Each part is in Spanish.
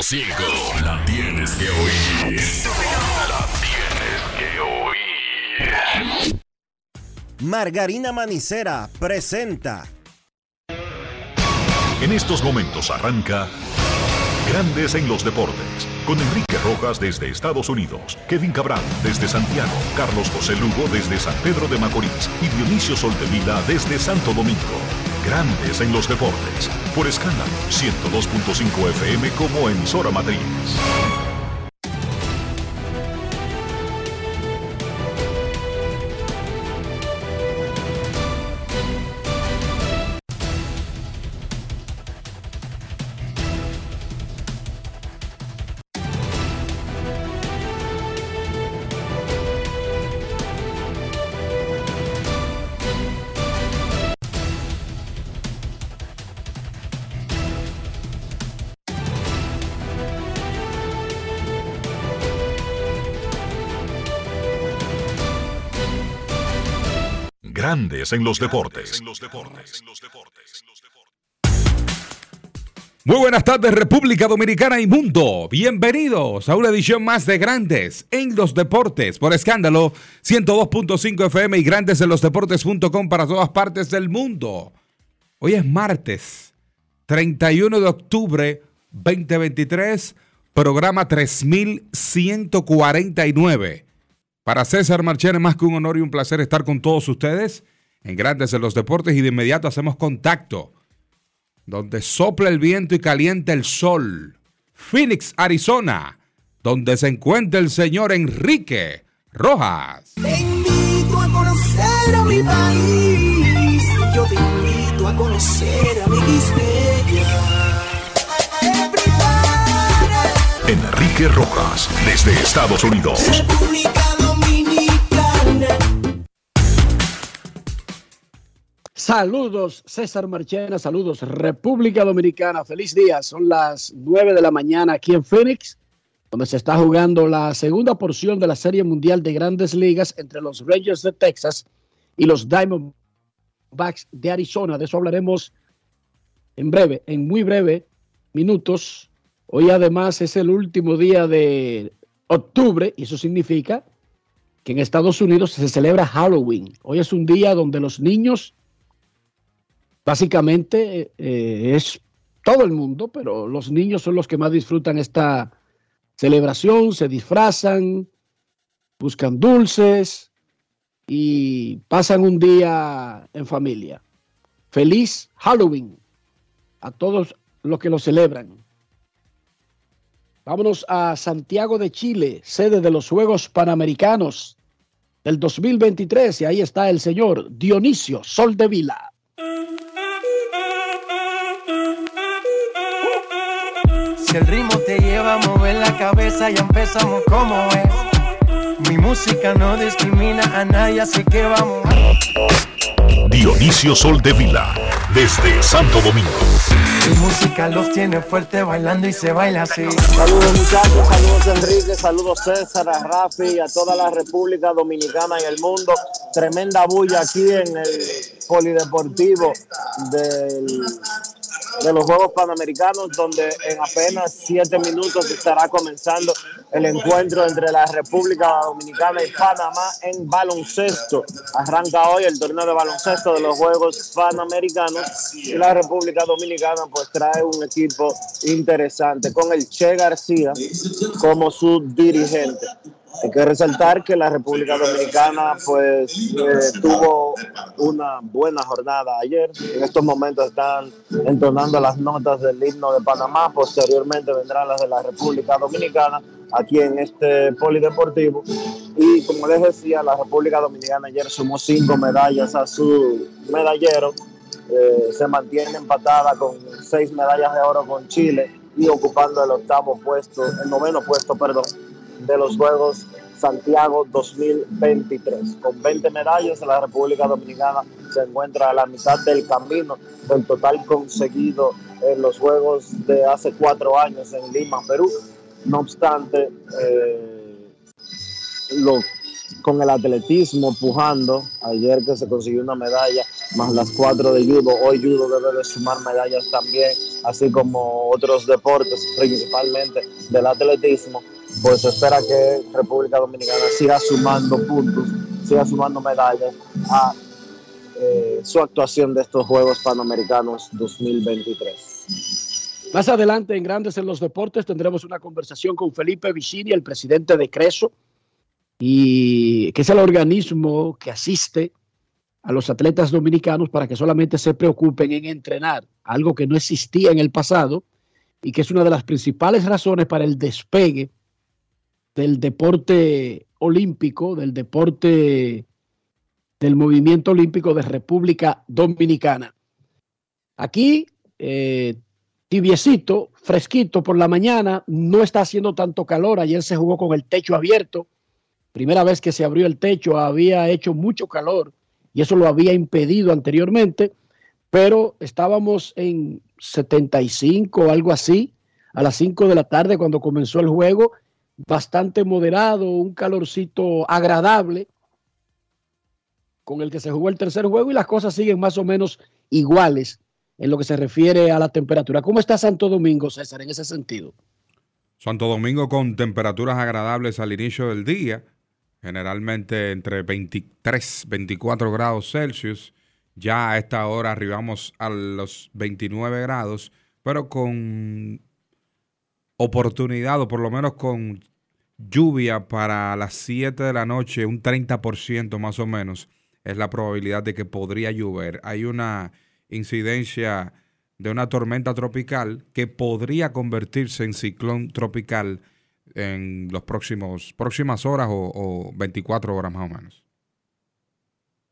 100.5. La tienes que oír. La tienes que oír. Margarina Manicera presenta. En estos momentos arranca Grandes en los Deportes, con Enrique Rojas desde Estados Unidos, Kevin Cabral desde Santiago, Carlos José Lugo desde San Pedro de Macorís y Dionisio Soltevila desde Santo Domingo. Grandes en los Deportes, por escándalo 102.5 FM como emisora matriz. Grandes en los Deportes. Muy buenas tardes República Dominicana y mundo. Bienvenidos a una edición más de Grandes en los Deportes por escándalo 102.5 FM y Grandes en los Deportes.com para todas partes del mundo. Hoy es martes 31 de octubre 2023, programa 3149. Para César Marchena más que un honor y un placer estar con todos ustedes en Grandes en los Deportes y de inmediato hacemos contacto donde sopla el viento y calienta el sol. Phoenix, Arizona, donde se encuentra el señor Enrique Rojas. Te invito a conocer a mi país. Yo te invito a conocer a mi Enrique Rojas, desde Estados Unidos. República Saludos César Marchena, saludos República Dominicana, feliz día. Son las 9 de la mañana aquí en Phoenix, donde se está jugando la segunda porción de la Serie Mundial de Grandes Ligas entre los Rangers de Texas y los Diamondbacks de Arizona. De eso hablaremos en breve, en muy breve minutos. Hoy además es el último día de octubre y eso significa que en Estados Unidos se celebra Halloween. Hoy es un día donde los niños Básicamente eh, es todo el mundo, pero los niños son los que más disfrutan esta celebración, se disfrazan, buscan dulces y pasan un día en familia. Feliz Halloween a todos los que lo celebran. Vámonos a Santiago de Chile, sede de los Juegos Panamericanos del 2023, y ahí está el señor Dionisio Sol Si el ritmo te lleva a mover la cabeza, ya empezamos como es. Mi música no discrimina a nadie, así que vamos. Dionisio Sol de Vila, desde Santo Domingo. Mi música los tiene fuerte bailando y se baila así. Saludos muchachos, saludos Enrique, saludos César, a Rafi, a toda la República Dominicana y el mundo. Tremenda bulla aquí en el Polideportivo del, de los Juegos Panamericanos, donde en apenas siete minutos estará comenzando el encuentro entre la República Dominicana y Panamá en baloncesto. Arranca hoy el torneo de baloncesto de los Juegos Panamericanos y la República Dominicana pues trae un equipo interesante con el Che García como su dirigente. Hay que resaltar que la República Dominicana pues eh, tuvo una buena jornada ayer. En estos momentos están entonando las notas del himno de Panamá. Posteriormente vendrán las de la República Dominicana aquí en este polideportivo. Y como les decía, la República Dominicana ayer sumó cinco medallas a su medallero. Eh, se mantiene empatada con seis medallas de oro con Chile y ocupando el octavo puesto, el noveno puesto, perdón, de los Juegos Santiago 2023. Con 20 medallas, la República Dominicana se encuentra a la mitad del camino del total conseguido en los Juegos de hace cuatro años en Lima, Perú. No obstante, eh, con el atletismo pujando, ayer que se consiguió una medalla más las cuatro de judo. Hoy judo debe de sumar medallas también, así como otros deportes, principalmente del atletismo. Pues se espera que República Dominicana siga sumando puntos, siga sumando medallas a eh, su actuación de estos Juegos Panamericanos 2023. Más adelante en Grandes en los Deportes tendremos una conversación con Felipe Vicini, el presidente de Creso, y que es el organismo que asiste a los atletas dominicanos para que solamente se preocupen en entrenar, algo que no existía en el pasado y que es una de las principales razones para el despegue del deporte olímpico, del deporte del movimiento olímpico de República Dominicana. Aquí, eh, tibiecito, fresquito por la mañana, no está haciendo tanto calor, ayer se jugó con el techo abierto, primera vez que se abrió el techo había hecho mucho calor y eso lo había impedido anteriormente, pero estábamos en 75 o algo así, a las 5 de la tarde cuando comenzó el juego, bastante moderado, un calorcito agradable con el que se jugó el tercer juego y las cosas siguen más o menos iguales en lo que se refiere a la temperatura. ¿Cómo está Santo Domingo, César, en ese sentido? Santo Domingo con temperaturas agradables al inicio del día, generalmente entre 23, 24 grados Celsius. Ya a esta hora arribamos a los 29 grados, pero con oportunidad o por lo menos con lluvia para las 7 de la noche, un 30% más o menos, es la probabilidad de que podría llover. Hay una incidencia de una tormenta tropical que podría convertirse en ciclón tropical en los próximos próximas horas o, o 24 horas más o menos.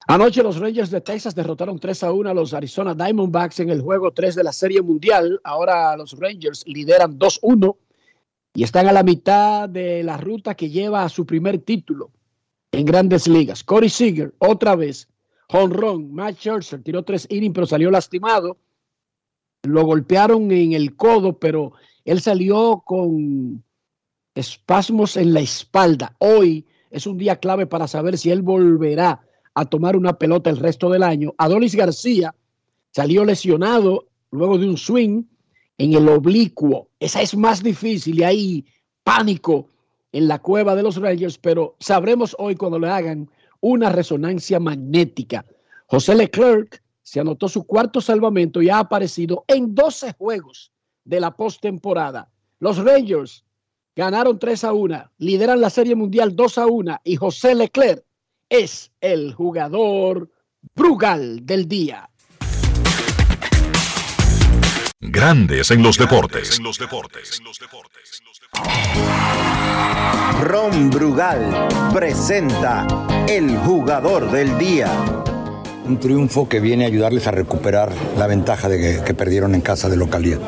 Anoche los Rangers de Texas derrotaron 3 a 1 a los Arizona Diamondbacks en el juego 3 de la Serie Mundial. Ahora los Rangers lideran 2-1 y están a la mitad de la ruta que lleva a su primer título en grandes ligas. Corey Seager, otra vez, honrón. Matt Scherzer tiró tres innings, pero salió lastimado. Lo golpearon en el codo, pero él salió con espasmos en la espalda. Hoy es un día clave para saber si él volverá a tomar una pelota el resto del año. Adolis García salió lesionado luego de un swing en el oblicuo. Esa es más difícil y hay pánico en la cueva de los Rangers, pero sabremos hoy cuando le hagan una resonancia magnética. José Leclerc se anotó su cuarto salvamento y ha aparecido en 12 juegos de la postemporada. Los Rangers ganaron 3 a 1, lideran la Serie Mundial 2 a 1 y José Leclerc es el jugador Brugal del día. Grandes en los deportes. Ron Brugal presenta el jugador del día. Un triunfo que viene a ayudarles a recuperar la ventaja de que, que perdieron en casa de localidad.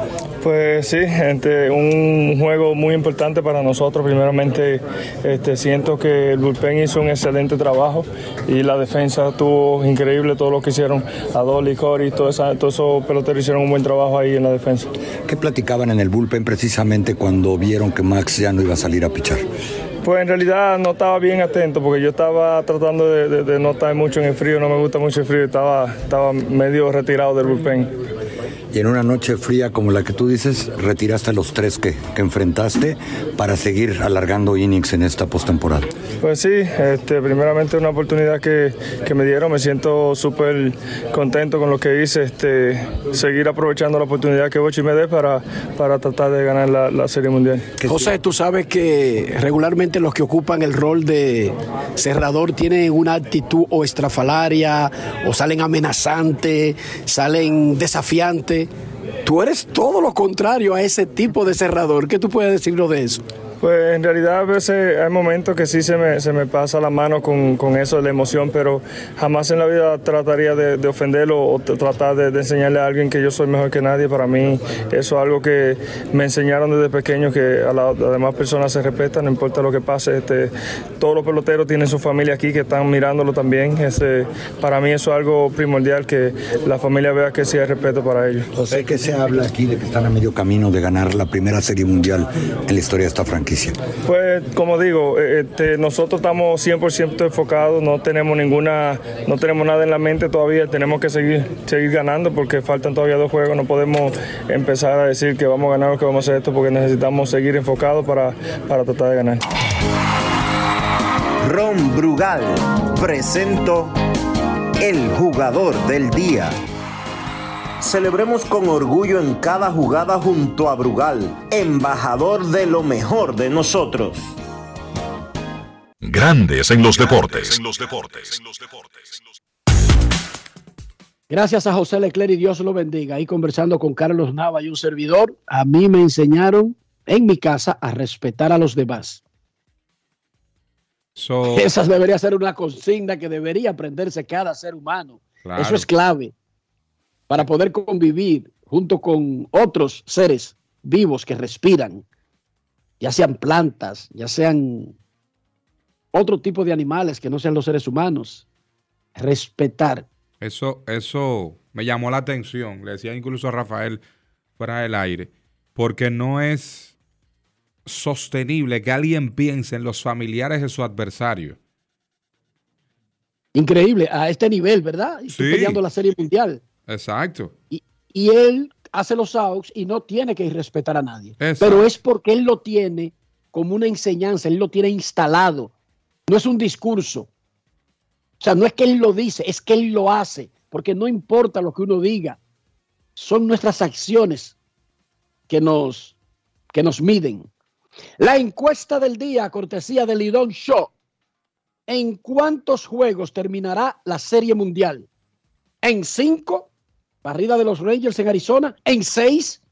Pues sí, este, un juego muy importante para nosotros. Primeramente, este, siento que el bullpen hizo un excelente trabajo y la defensa estuvo increíble, todo lo que hicieron. Adol y Cory, todos esos peloteros hicieron un buen trabajo ahí en la defensa. ¿Qué platicaban en el bullpen precisamente cuando vieron que Max ya no iba a salir a pichar? Pues en realidad no estaba bien atento porque yo estaba tratando de, de, de no estar mucho en el frío, no me gusta mucho el frío, estaba, estaba medio retirado del bullpen. Y en una noche fría como la que tú dices, retiraste a los tres que, que enfrentaste para seguir alargando innings en esta postemporada. Pues sí, este, primeramente una oportunidad que, que me dieron, me siento súper contento con lo que hice, este, seguir aprovechando la oportunidad que Bochi me dé para, para tratar de ganar la, la Serie Mundial. José, tú sabes que regularmente los que ocupan el rol de cerrador tienen una actitud o estrafalaria, o salen amenazantes, salen desafiantes. Tú eres todo lo contrario a ese tipo de cerrador. ¿Qué tú puedes decirnos de eso? Pues en realidad a veces hay momentos que sí se me, se me pasa la mano con, con eso de la emoción, pero jamás en la vida trataría de, de ofenderlo o tratar de, enseñarle a alguien que yo soy mejor que nadie. Para mí eso es algo que me enseñaron desde pequeño, que a las demás personas se respetan, no importa lo que pase. Este, todos los peloteros tienen su familia aquí que están mirándolo también. Este, para mí eso es algo primordial, que la familia vea que sí hay respeto para ellos. José, ¿qué se habla aquí de que están a medio camino de ganar la primera serie mundial en la historia de esta franquicia? Franquicia? Pues como digo, eh, este, nosotros estamos 100% enfocados, no tenemos ninguna, no tenemos nada en la mente todavía, tenemos que seguir, seguir ganando porque faltan todavía dos juegos, no podemos empezar a decir que vamos a ganar o que vamos a hacer esto porque necesitamos seguir enfocados para, para tratar de ganar. Ron Brugal presento el jugador del día. Celebremos con orgullo en cada jugada junto a Brugal, embajador de lo mejor de nosotros. Grandes en los deportes. Gracias a José Leclerc y Dios lo bendiga. Ahí conversando con Carlos Nava y un servidor, a mí me enseñaron en mi casa a respetar a los demás. Esa debería ser una consigna que debería aprenderse cada ser humano. Eso es clave para poder convivir junto con otros seres vivos que respiran, ya sean plantas, ya sean otro tipo de animales que no sean los seres humanos. Respetar. Eso, eso me llamó la atención. Le decía incluso a Rafael fuera del aire, porque no es sostenible que alguien piense en los familiares de su adversario. Increíble, a este nivel, ¿verdad? Estoy peleando la Serie Mundial. Exacto. Y, él hace los outs y no tiene que respetar a nadie. Pero es porque él lo tiene como una enseñanza, él lo tiene instalado. No es un discurso. O sea, no es que él lo dice, es que él lo hace. Porque no importa lo que uno diga, son nuestras acciones que nos, que nos miden. La encuesta del día, cortesía de Lidón Show. ¿En cuántos juegos terminará la Serie Mundial? ¿En cinco? Barrida de los Rangers en Arizona en seis.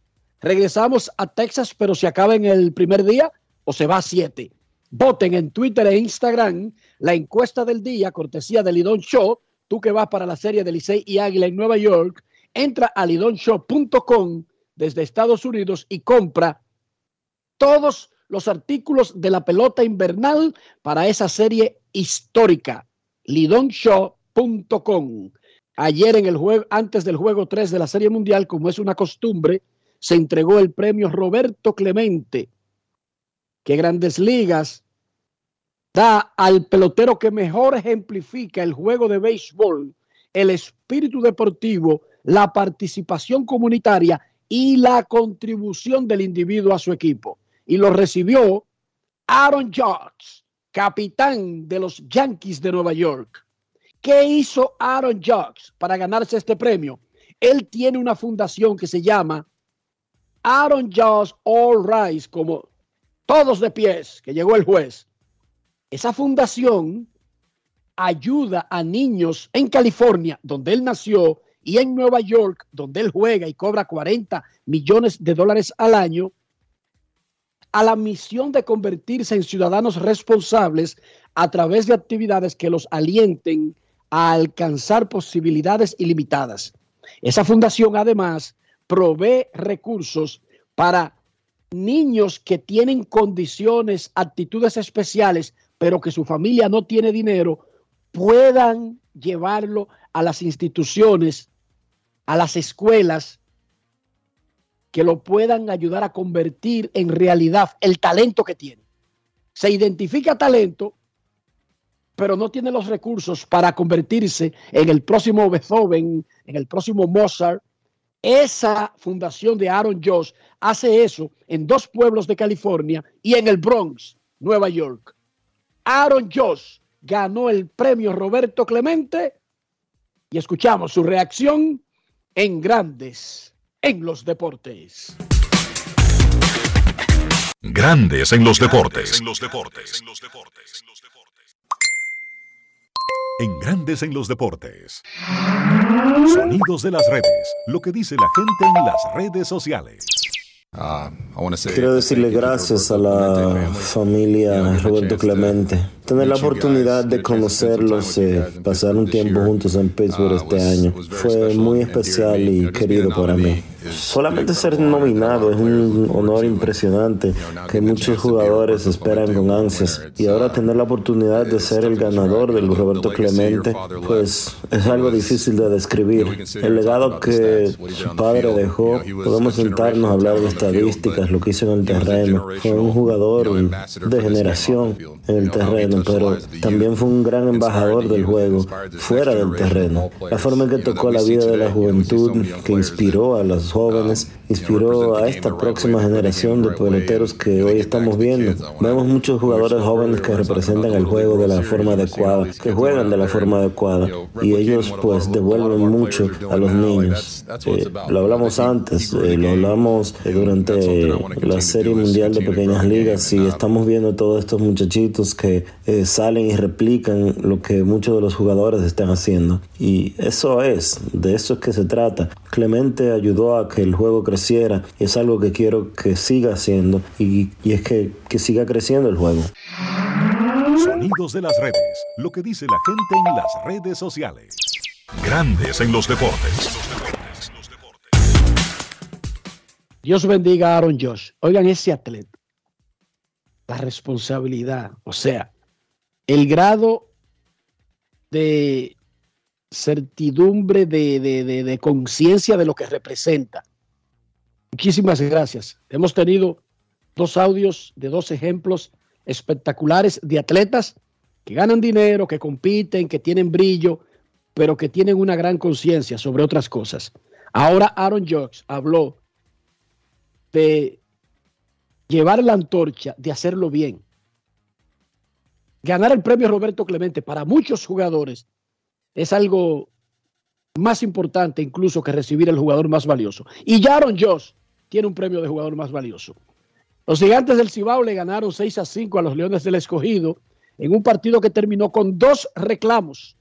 Regresamos a Texas, pero se acaba en el primer día o se va a siete. Voten en Twitter e Instagram la encuesta del día, cortesía de Lidón Show. Tú que vas para la serie de Licey y Águila en Nueva York, entra a lidonshow.com desde Estados Unidos y compra todos los artículos de la pelota invernal para esa serie histórica. lidonshow.com. Ayer en el juego, antes del juego 3 de la Serie Mundial, como es una costumbre, se entregó el premio Roberto Clemente, que Grandes Ligas da al pelotero que mejor ejemplifica el juego de béisbol, el espíritu deportivo, la participación comunitaria y la contribución del individuo a su equipo. Y lo recibió Aaron Judge, capitán de los Yankees de Nueva York. ¿Qué hizo Aaron Judge para ganarse este premio? Él tiene una fundación que se llama Aaron Judge All Rise, como todos de pies, que llegó el juez. Esa fundación ayuda a niños en California, donde él nació, y en Nueva York, donde él juega y cobra 40 millones de dólares al año, a la misión de convertirse en ciudadanos responsables a través de actividades que los alienten a alcanzar posibilidades ilimitadas. Esa fundación además provee recursos para niños que tienen condiciones, actitudes especiales, pero que su familia no tiene dinero, puedan llevarlo a las instituciones, a las escuelas, que lo puedan ayudar a convertir en realidad el talento que tiene. Se identifica talento pero no tiene los recursos para convertirse en el próximo Beethoven, en el próximo Mozart. Esa fundación de Aaron Josh hace eso en dos pueblos de California y en el Bronx, Nueva York. Aaron Josh ganó el premio Roberto Clemente y escuchamos su reacción en Grandes en los Deportes. Grandes en los Deportes. En los Deportes en Grandes en los Deportes. Sonidos de las redes, lo que dice la gente en las redes sociales. Ah, Quiero decirle gracias a la familia Roberto Clemente. Tener la oportunidad de conocerlos, eh, pasar un tiempo juntos en Pittsburgh este año, fue muy especial y querido para mí. Solamente ser nominado es un honor impresionante que muchos jugadores esperan con ansias. Y ahora tener la oportunidad de ser el ganador del Roberto Clemente, pues es algo difícil de describir. El legado que su padre dejó, podemos sentarnos a hablar de estadísticas, lo que hizo en el terreno. Fue un jugador de generación en el terreno, pero también fue un gran embajador del juego fuera del terreno. La forma en que tocó la vida de la juventud, que inspiró a los jóvenes, inspiró a esta próxima generación de peloteros que hoy estamos viendo. Vemos muchos jugadores jóvenes que representan el juego de la forma adecuada, que juegan de la forma adecuada y ellos pues devuelven mucho a los niños. Eh, lo hablamos antes, eh, lo hablamos eh, durante la Serie Mundial de Pequeñas Ligas y estamos viendo todos estos muchachitos que salen y replican lo que muchos de los jugadores están haciendo. Y eso es, de eso es que se trata. Clemente ayudó a que el juego creciera y es algo que quiero que siga haciendo y, y es que, que siga creciendo el juego. Sonidos de las redes, lo que dice la gente en las redes sociales. Grandes en los deportes. Dios bendiga a Aaron Josh. Oigan ese atleta. La responsabilidad, o sea, el grado de certidumbre, de, de conciencia de lo que representa. Muchísimas gracias. Hemos tenido dos audios de dos ejemplos espectaculares de atletas que ganan dinero, que compiten, que tienen brillo, pero que tienen una gran conciencia sobre otras cosas. Ahora Aaron Jocks habló de llevar la antorcha, de hacerlo bien. Ganar el premio Roberto Clemente para muchos jugadores es algo más importante incluso que recibir el jugador más valioso. Y Aaron Josh tiene un premio de jugador más valioso. Los gigantes del Cibao le ganaron 6 a 5 a los Leones del Escogido en un partido que terminó con dos reclamos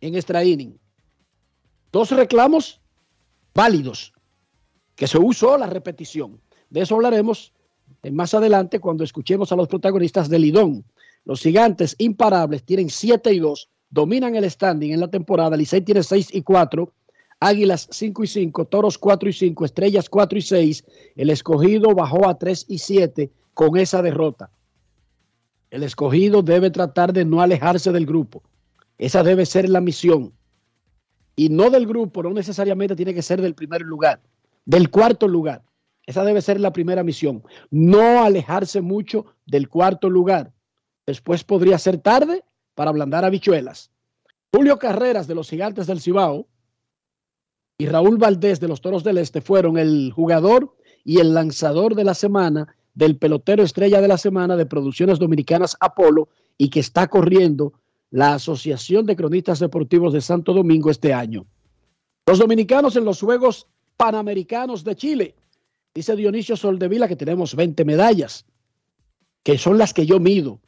en extra inning. Dos reclamos válidos, que se usó la repetición. De eso hablaremos más adelante cuando escuchemos a los protagonistas del Lidón. Los gigantes imparables tienen 7 y 2, dominan el standing en la temporada. Licey tiene 6 y 4 Águilas 5 y 5, Toros 4 y 5, Estrellas 4 y 6. El escogido bajó a 3 y 7 con esa derrota. El escogido debe tratar de no alejarse del grupo. Esa debe ser la misión. Y no del grupo, no necesariamente tiene que ser del primer lugar, del cuarto lugar. Esa debe ser la primera misión. No alejarse mucho del cuarto lugar. Después podría ser tarde para ablandar habichuelas. Julio Carreras de los Gigantes del Cibao y Raúl Valdés de los Toros del Este fueron el jugador y el lanzador de la semana del pelotero estrella de la semana de Producciones Dominicanas Apolo y que está corriendo la Asociación de Cronistas Deportivos de Santo Domingo este año. Los dominicanos en los Juegos Panamericanos de Chile. Dice Dionisio Soldevila que tenemos 20 medallas, que son las que yo mido,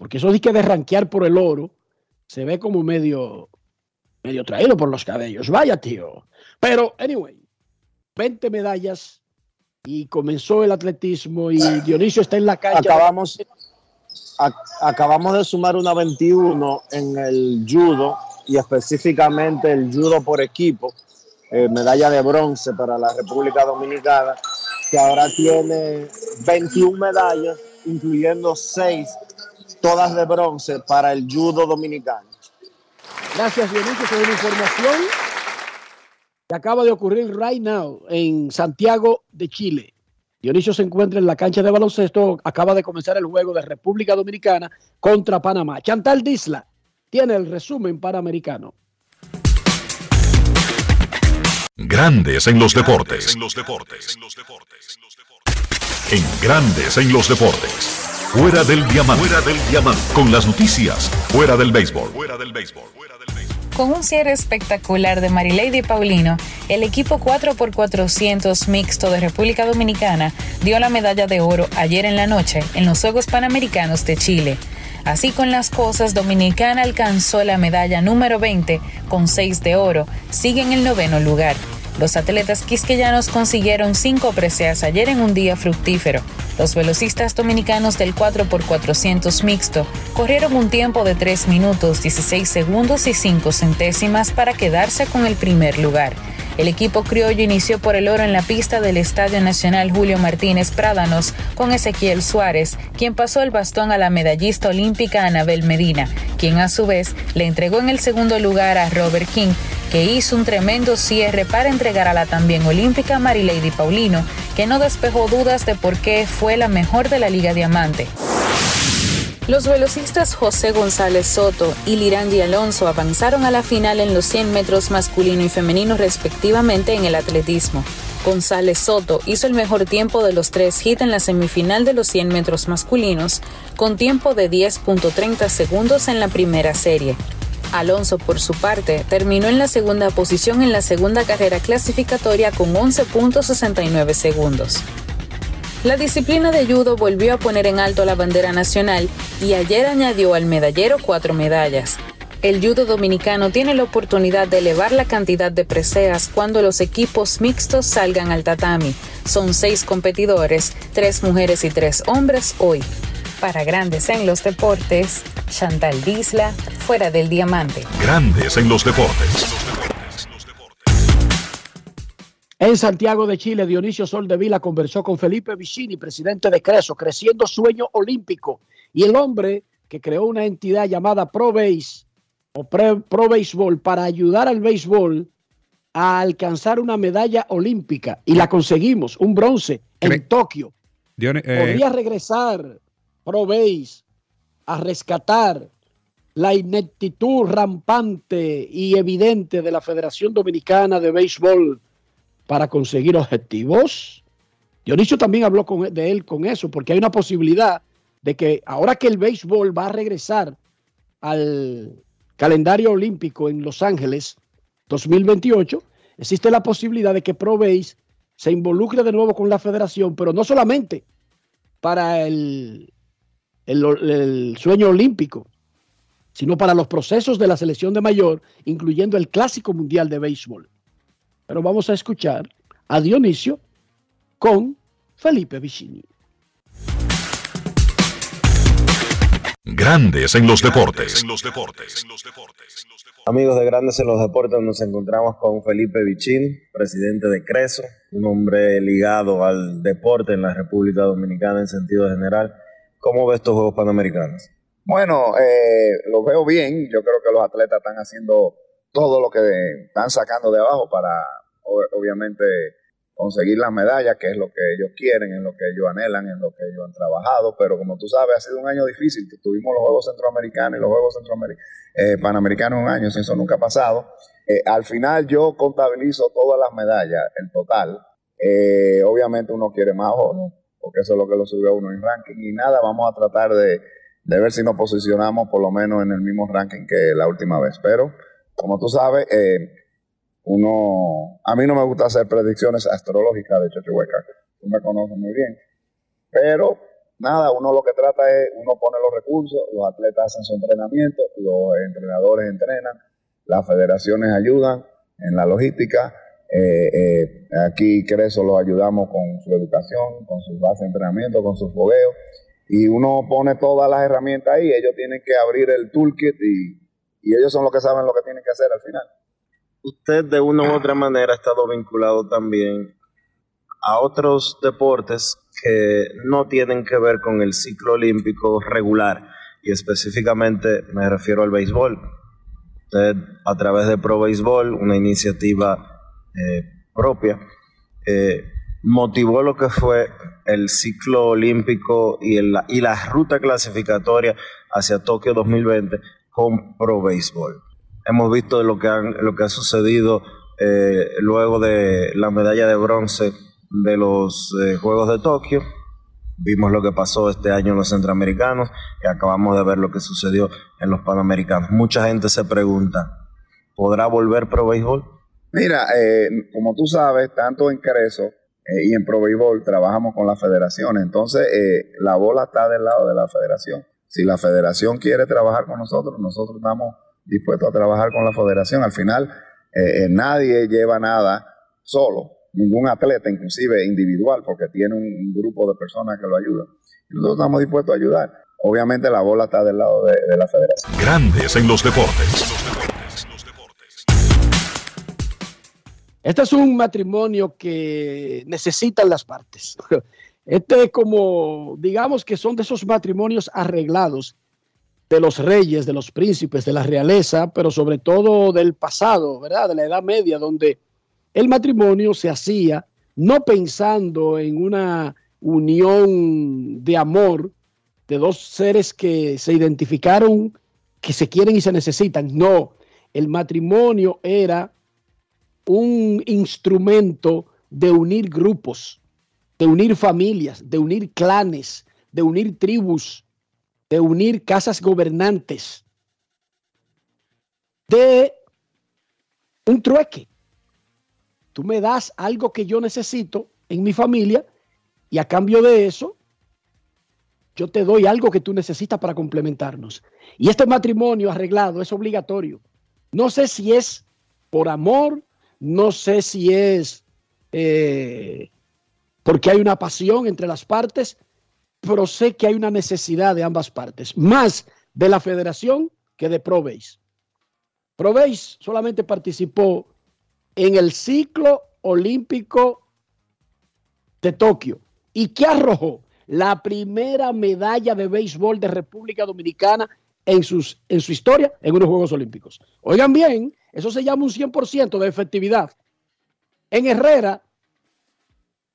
porque eso de que de ranquear por el oro se ve como medio, medio traído por los cabellos. Vaya, tío. Pero, anyway, 20 medallas y comenzó el atletismo y Dionisio está en la calle. Acabamos, acabamos de sumar una 21 en el judo y específicamente el judo por equipo, eh, medalla de bronce para la República Dominicana, que ahora tiene 21 medallas, incluyendo 6, todas de bronce para el judo dominicano. Gracias Dionisio por la información acaba de ocurrir right now en Santiago de Chile. Dionisio se encuentra en la cancha de baloncesto. Acaba de comenzar el juego de República Dominicana contra Panamá. Chantal Disla tiene el resumen panamericano. Grandes en los deportes. En los deportes. En Grandes en los deportes. Fuera del diamante. Fuera del diamante. Con las noticias. Fuera del béisbol. Fuera del béisbol. Con un cierre espectacular de Marilady Paulino, el equipo 4x400 mixto de República Dominicana dio la medalla de oro ayer en la noche en los Juegos Panamericanos de Chile. Así con las cosas, Dominicana alcanzó la medalla número 20 con 6 de oro, sigue en el noveno lugar. Los atletas quisqueyanos consiguieron cinco preseas ayer en un día fructífero. Los velocistas dominicanos del 4x400 mixto corrieron un tiempo de 3 minutos 16 segundos y 5 centésimas para quedarse con el primer lugar. El equipo criollo inició por el oro en la pista del Estadio Nacional Julio Martínez Prádanos con Ezequiel Suárez, quien pasó el bastón a la medallista olímpica Anabel Medina, quien a su vez le entregó en el segundo lugar a Robert King, que hizo un tremendo cierre para entregar a la también olímpica Marilady Paulino, que no despejó dudas de por qué fue la mejor de la Liga Diamante. Los velocistas José González Soto y Lirangi Alonso avanzaron a la final en los 100 metros masculino y femenino respectivamente en el atletismo. González Soto hizo el mejor tiempo de los tres hits en la semifinal de los 100 metros masculinos, con tiempo de 10.30 segundos en la primera serie. Alonso, por su parte, terminó en la segunda posición en la segunda carrera clasificatoria con 11.69 segundos. La disciplina de judo volvió a poner en alto la bandera nacional y ayer añadió al medallero cuatro medallas. El judo dominicano tiene la oportunidad de elevar la cantidad de preseas cuando los equipos mixtos salgan al tatami. Son seis competidores, tres mujeres y tres hombres hoy. Para Grandes en los Deportes, Chantal Disla, fuera del diamante. Grandes en los deportes. En Santiago de Chile, Dionisio Soldevila conversó con Felipe Vicini, presidente de Creso, Creciendo Sueño Olímpico, y el hombre que creó una entidad llamada Pro Base o Pro Baseball para ayudar al béisbol a alcanzar una medalla olímpica. Y la conseguimos, un bronce en Tokio. eh, Podría regresar Pro Base a rescatar la ineptitud rampante y evidente de la Federación Dominicana de Béisbol para conseguir objetivos. Dionisio también habló con, de él con eso, porque hay una posibilidad de que ahora que el béisbol va a regresar al calendario olímpico en Los Ángeles 2028, existe la posibilidad de que Pro Base se involucre de nuevo con la federación, pero no solamente para el, el sueño olímpico, sino para los procesos de la selección de mayor, incluyendo el Clásico Mundial de Béisbol. Pero vamos a escuchar a Dionisio con Felipe Vicini. Grandes en los deportes. Amigos de Grandes en los Deportes, nos encontramos con Felipe Vicini, presidente de Creso, un hombre ligado al deporte en la República Dominicana en sentido general. ¿Cómo ves estos Juegos Panamericanos? Bueno, eh, lo veo bien. Yo creo que los atletas están haciendo todo lo que están sacando de abajo para, obviamente, conseguir las medallas, que es lo que ellos quieren, es lo que ellos anhelan, es lo que ellos han trabajado. Pero como tú sabes, ha sido un año difícil. Tuvimos los Juegos Centroamericanos y los Juegos eh, Panamericanos un año, eso nunca ha pasado. Eh, al final yo contabilizo todas las medallas, el total. Eh, obviamente uno quiere más oro, porque eso es lo que lo sube a uno en ranking. Y nada, vamos a tratar de, de ver si nos posicionamos por lo menos en el mismo ranking que la última vez. Pero, como tú sabes, eh, uno, a mí no me gusta hacer predicciones astrológicas de Chochihueca, tú me conoces muy bien, pero nada, uno lo que trata es, uno pone los recursos, los atletas hacen su entrenamiento, los entrenadores entrenan, las federaciones ayudan en la logística, eh, eh, aquí Creso los ayudamos con su educación, con su base de entrenamiento, con su fogueo, y uno pone todas las herramientas ahí, ellos tienen que abrir el toolkit y, y ellos son los que saben lo que tienen que hacer al final usted de una u otra manera ha estado vinculado también a otros deportes que no tienen que ver con el ciclo olímpico regular y específicamente me refiero al béisbol. Usted a través de Pro Béisbol, una iniciativa eh, propia, eh, motivó lo que fue el ciclo olímpico y, el, y la ruta clasificatoria hacia Tokio 2020 con Pro Béisbol hemos visto lo que, han, lo que ha sucedido eh, luego de la medalla de bronce de los eh, Juegos de Tokio. Vimos lo que pasó este año en los centroamericanos y acabamos de ver lo que sucedió en los panamericanos. Mucha gente se pregunta, ¿podrá volver Pro Béisbol? Mira, eh, como tú sabes, tanto en Creso y en Pro Béisbol trabajamos con la federación, entonces la bola está del lado de la federación. Si la federación quiere trabajar con nosotros, nosotros estamos dispuesto a trabajar con la federación. Al final, eh, eh, nadie lleva nada solo, ningún atleta, inclusive individual, porque tiene un, grupo de personas que lo ayudan. nosotros estamos dispuestos a ayudar. Obviamente la bola está del lado de, de la federación. Grandes en los deportes. Este es un matrimonio que necesitan las partes. Este es como, digamos que son de esos matrimonios arreglados de los reyes, de los príncipes, de la realeza, pero sobre todo del pasado, ¿verdad? De la Edad Media, donde el matrimonio se hacía no pensando en una unión de amor de dos seres que se identificaron, que se quieren y se necesitan. No, el matrimonio era un instrumento de unir grupos, de unir familias, de unir clanes, de unir tribus, de unir casas gobernantes, de un trueque. Tú me das algo que yo necesito en mi familia y a cambio de eso, yo te doy algo que tú necesitas para complementarnos. Y este matrimonio arreglado es obligatorio. No sé si es por amor, no sé si es eh, porque hay una pasión entre las partes, pero sé que hay una necesidad de ambas partes, más de la federación que de Proveis. Proveis solamente participó en el ciclo olímpico de Tokio. ¿Y qué arrojó? La primera medalla de béisbol de República Dominicana en, sus, en su historia en unos Juegos Olímpicos. Oigan bien, eso se llama un 100% de efectividad. En Herrera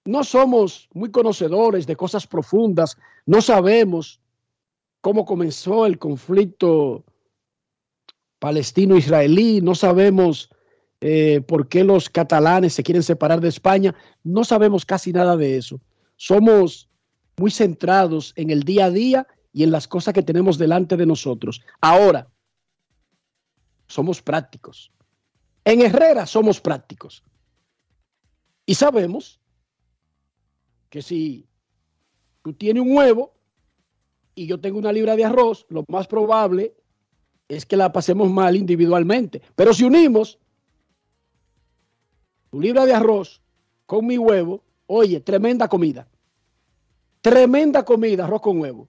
no somos muy conocedores de cosas profundas, no sabemos cómo comenzó el conflicto palestino-israelí, no sabemos eh, por qué los catalanes se quieren separar de España, no sabemos casi nada de eso. Somos muy centrados en el día a día y en las cosas que tenemos delante de nosotros. Ahora, somos prácticos. En Herrera somos prácticos. Y sabemos que si tú tienes un huevo y yo tengo una libra de arroz, lo más probable es que la pasemos mal individualmente. Pero si unimos tu libra de arroz con mi huevo, oye, tremenda comida. Tremenda comida, arroz con huevo.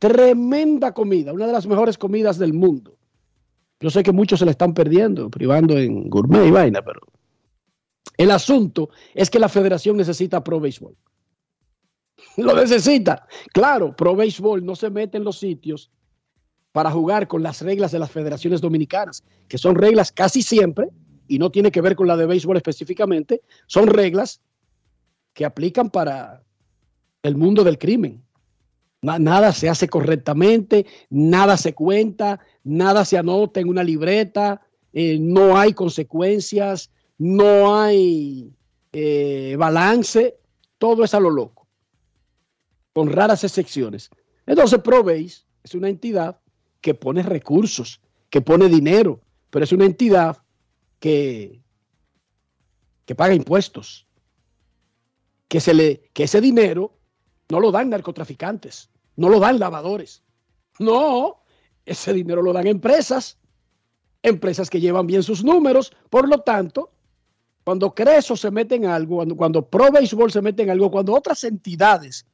Tremenda comida, una de las mejores comidas del mundo. Yo sé que muchos se la están perdiendo, privando en gourmet y vaina, pero el asunto es que la federación necesita Pro Béisbol. Lo necesita. Claro, Pro Béisbol no se mete en los sitios para jugar con las reglas de las federaciones dominicanas, que son reglas casi siempre, y no tiene que ver con la de béisbol específicamente, son reglas que aplican para el mundo del crimen. Nada se hace correctamente, nada se cuenta, nada se anota en una libreta, eh, no hay consecuencias, no hay eh, balance, todo es a lo loco, con raras excepciones. Entonces, Proveis es una entidad que pone recursos, que pone dinero, pero es una entidad que, que paga impuestos, que, se le, que ese dinero no lo dan narcotraficantes, no lo dan lavadores. No, ese dinero lo dan empresas, empresas que llevan bien sus números. Por lo tanto, cuando Creso se mete en algo, cuando, cuando Pro se mete en algo, cuando otras entidades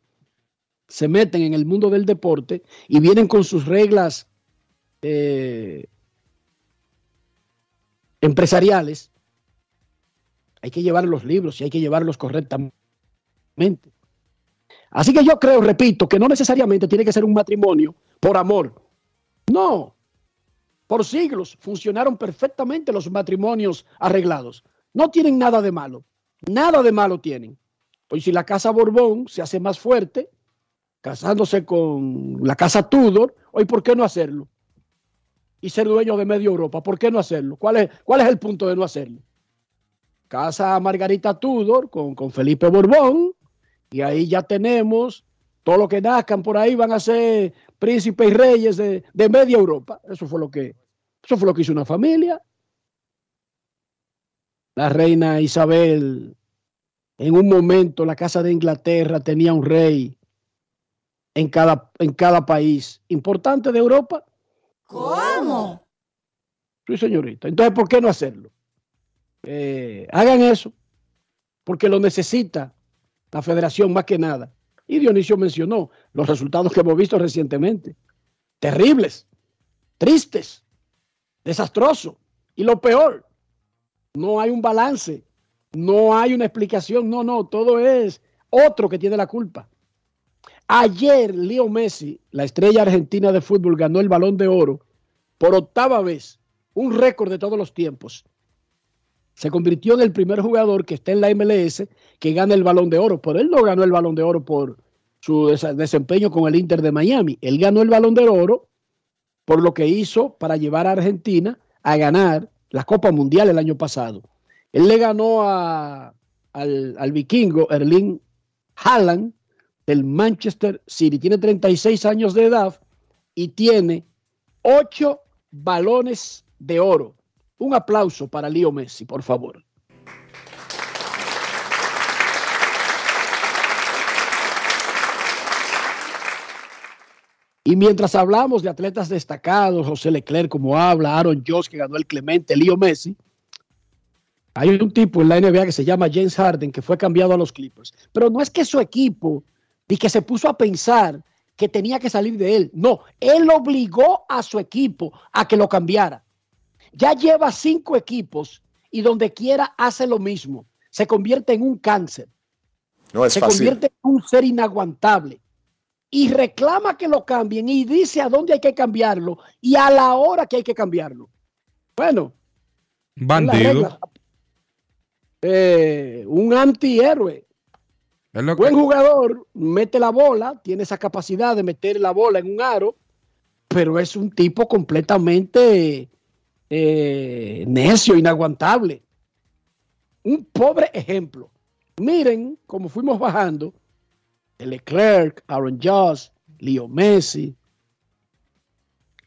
se meten en el mundo del deporte y vienen con sus reglas eh, empresariales, hay que llevar los libros y hay que llevarlos correctamente. Así que yo creo, repito, que no necesariamente tiene que ser un matrimonio por amor. No. Por siglos funcionaron perfectamente los matrimonios arreglados. No tienen nada de malo. Nada de malo tienen. Pues si la casa Borbón se hace más fuerte, casándose con la casa Tudor, hoy, ¿por qué no hacerlo? Y ser dueño de medio Europa, ¿por qué no hacerlo? ¿Cuál es, cuál es el punto de no hacerlo? Casa Margarita Tudor con, con Felipe Borbón, y ahí ya tenemos todo lo que nazcan por ahí van a ser príncipes y reyes de, media Europa. Eso fue lo que, eso fue lo que hizo una familia. La reina Isabel, en un momento, la casa de Inglaterra tenía un rey en cada, en cada país importante de Europa. ¿Cómo? Sí, señorita. Entonces, ¿por qué no hacerlo? Eh, hagan eso, porque lo necesita la federación más que nada. Y Dionisio mencionó los resultados que hemos visto recientemente. Terribles, tristes, desastrosos. Y lo peor, no hay un balance No hay una explicación, no, no, todo es otro que tiene la culpa. Ayer Leo Messi, la estrella argentina de fútbol, ganó el balón de oro por octava vez, un récord de todos los tiempos. Se convirtió en el primer jugador que está en la MLS que gana el balón de oro, pero él no ganó el balón de oro por su desempeño con el Inter de Miami. Él ganó el balón de oro por lo que hizo para llevar a Argentina a ganar la Copa Mundial el año pasado. Él le ganó a, al, al vikingo Erling Haaland del Manchester City. Tiene 36 años de edad y tiene 8 balones de oro. Un aplauso para Leo Messi, por favor. Y mientras hablamos de atletas destacados, José Leclerc, como habla, Aaron Josh, que ganó el Clemente, Leo Messi, hay un tipo en la NBA que se llama James Harden, que fue cambiado a los Clippers. Pero no es que su equipo, y que se puso a pensar que tenía que salir de él. No, él obligó a su equipo a que lo cambiara. Ya lleva cinco equipos y donde quiera hace lo mismo. Se convierte en un cáncer. No es se fácil. convierte en un ser inaguantable y reclama que lo cambien y dice a dónde hay que cambiarlo y a la hora que hay que cambiarlo. Bueno, Bandido. Eh, un antihéroe. Buen que- jugador, mete la bola, tiene esa capacidad de meter la bola en un aro, pero es un tipo completamente eh, necio, inaguantable. Un pobre ejemplo. Miren cómo fuimos bajando. Leclerc, Aaron Josh, Leo Messi,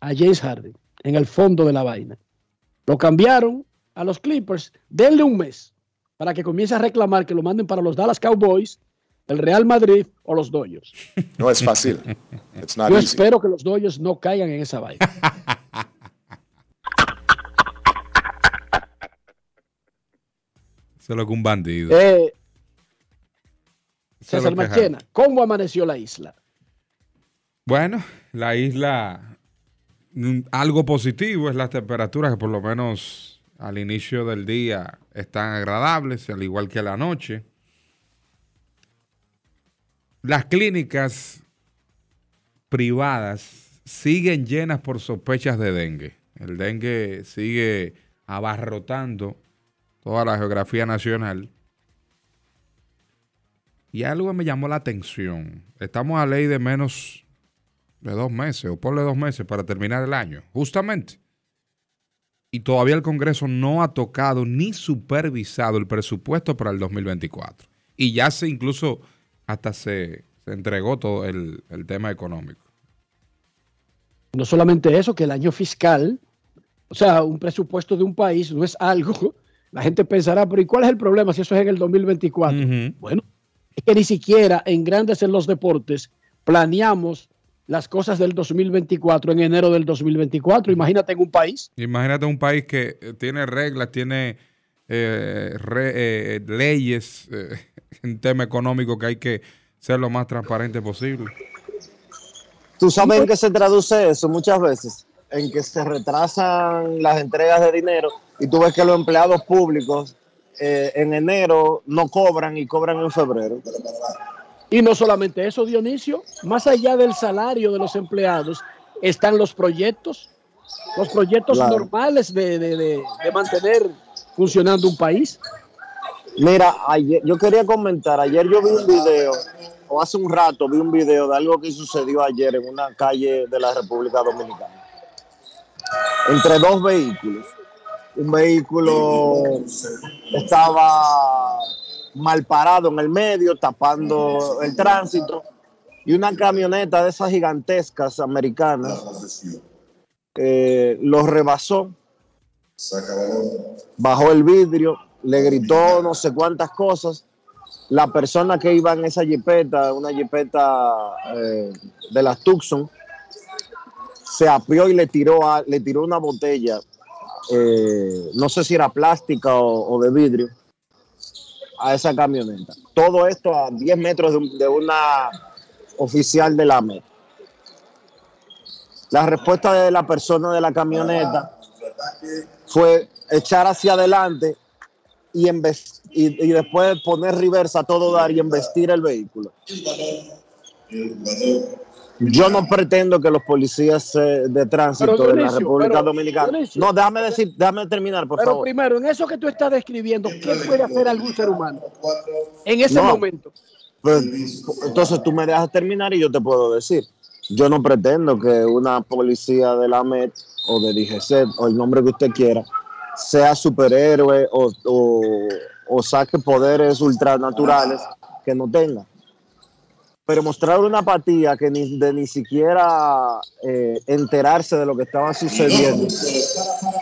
a James Harden en el fondo de la vaina. Lo cambiaron a los Clippers. Denle un mes para que comience a reclamar que lo manden para los Dallas Cowboys, el Real Madrid o los Dodgers. No es fácil. It's not Yo easy. espero que los Dodgers no caigan en esa vaina. Eso es lo que un bandido. Eh, César Marchena, ¿cómo amaneció la isla? Bueno, la isla, mm, algo positivo es las temperaturas que por lo menos al inicio del día están agradables, al igual que a la noche. Las clínicas privadas siguen llenas por sospechas de dengue. El dengue sigue abarrotando toda la geografía nacional. Y algo me llamó la atención. Estamos a ley de menos de dos meses, o ponle dos meses para terminar el año, justamente. Y todavía el Congreso no ha tocado ni supervisado el presupuesto para el 2024. Y ya se incluso hasta se, se entregó todo el, el tema económico. No solamente eso, que el año fiscal, o sea, un presupuesto de un país no es algo. La gente pensará, pero ¿y cuál es el problema si eso es en el 2024? Bueno, es que ni siquiera en Grandes en los Deportes planeamos las cosas del 2024 en enero del 2024. Imagínate en un país. Imagínate un país que eh, tiene reglas, tiene eh, re- eh, leyes eh, en tema económico que hay que ser lo más transparente posible. ¿Tú sabes en qué se traduce eso muchas veces? En que se retrasan las entregas de dinero y tú ves que los empleados públicos eh, en enero no cobran y cobran en febrero. Y no solamente eso, Dionisio, más allá del salario de los empleados, están los proyectos, los proyectos Claro. normales de, de- de- de mantener funcionando un país. Mira, ayer, yo quería comentar, ayer yo vi un video, o hace un rato vi un video de algo que sucedió ayer en una calle de la República Dominicana. Entre dos vehículos. Un vehículo estaba mal parado en el medio, tapando el tránsito, y una camioneta de esas gigantescas americanas eh, lo rebasó bajó el vidrio, le gritó no sé cuántas cosas. La persona que iba en esa jipeta, una jipeta eh, de las Tucson, se apió y le tiró, le tiró una botella, eh, no sé si era plástica o, de vidrio, a esa camioneta. Todo esto a 10 metros de, un- de una oficial de la MET. La respuesta de la persona de la camioneta fue echar hacia adelante y, y, y después poner reversa a todo dar y embestir el vehículo. Yo no pretendo que los policías eh, de tránsito Pero, de la República pero, Dominicana. Dionisio. No, déjame decir, déjame terminar, por Pero favor. primero, en eso que tú estás describiendo, ¿qué puede hacer algún ser humano en ese No. momento? Pues, entonces tú me dejas terminar y yo te puedo decir. Yo no pretendo que una policía de la MET o de DGC o el nombre que usted quiera sea superhéroe o, o- saque poderes ultranaturales que no tenga. Pero mostrar una apatía que ni, de ni siquiera eh, enterarse de lo que estaba sucediendo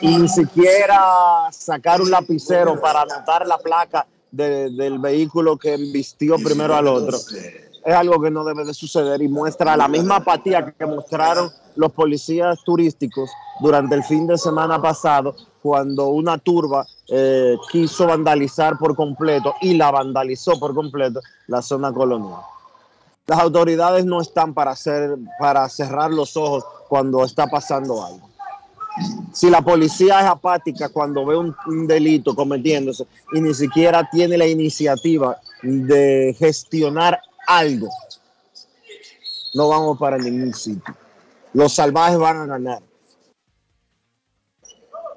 y ni siquiera sacar un lapicero para anotar la placa de- del vehículo que vistió primero al otro es algo que no debe de suceder y muestra la misma apatía que mostraron los policías turísticos durante el fin de semana pasado cuando una turba eh, quiso vandalizar por completo y la vandalizó por completo la zona colonial. Las autoridades no están para, hacer, para cerrar los ojos cuando está pasando algo. Si la policía es apática cuando ve un, un delito cometiéndose y ni siquiera tiene la iniciativa de gestionar algo, no vamos para ningún sitio. Los salvajes van a ganar.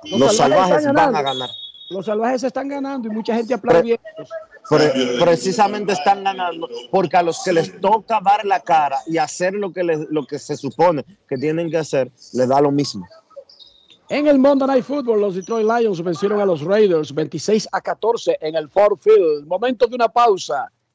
Los, salvajes, están van a ganar. Los salvajes están ganando y mucha gente aplaudiendo. Pre- precisamente están ganando porque a los que les toca dar la cara y hacer lo que, les- lo que se supone que tienen que hacer, les da lo mismo. En el Monday Night Football, los Detroit Lions vencieron a los Raiders 26 a 14 en el Ford Field. Momento de una pausa.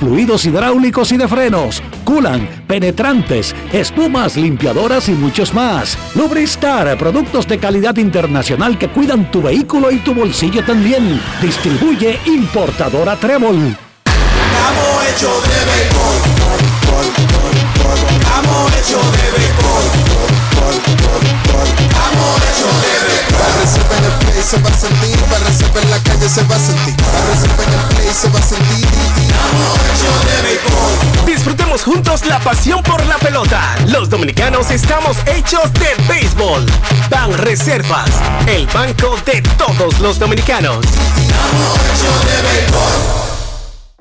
fluidos hidráulicos y de frenos, culan, penetrantes, espumas, limpiadoras y muchos más. Lubristar, productos de calidad internacional que cuidan tu vehículo y tu bolsillo también. Distribuye importadora Trébol. Estamos hechos de béisbol. Estamos hechos de béisbol. Estamos hechos de béisbol. Se va a sentir, para reserva en la calle se va a sentir, para reserva en el play se va a sentir. Estamos hechos de béisbol. Disfrutemos juntos la pasión por la pelota. Los dominicanos estamos hechos de béisbol. Ban Reservas, el banco de todos los dominicanos.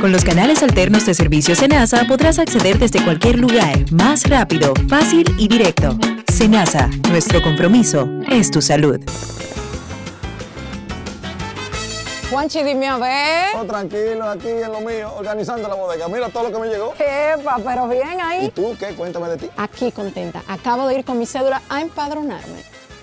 Con los canales alternos de servicio Senasa podrás acceder desde cualquier lugar, más rápido, fácil y directo. Senasa, nuestro compromiso es tu salud. Juanchi, dime a ver. Oh, tranquilo, aquí en lo mío, organizando la bodega. Mira todo lo que me llegó. Epa, pero bien ahí. ¿Y tú qué? Cuéntame de ti. Aquí contenta. Acabo de ir con mi cédula a empadronarme.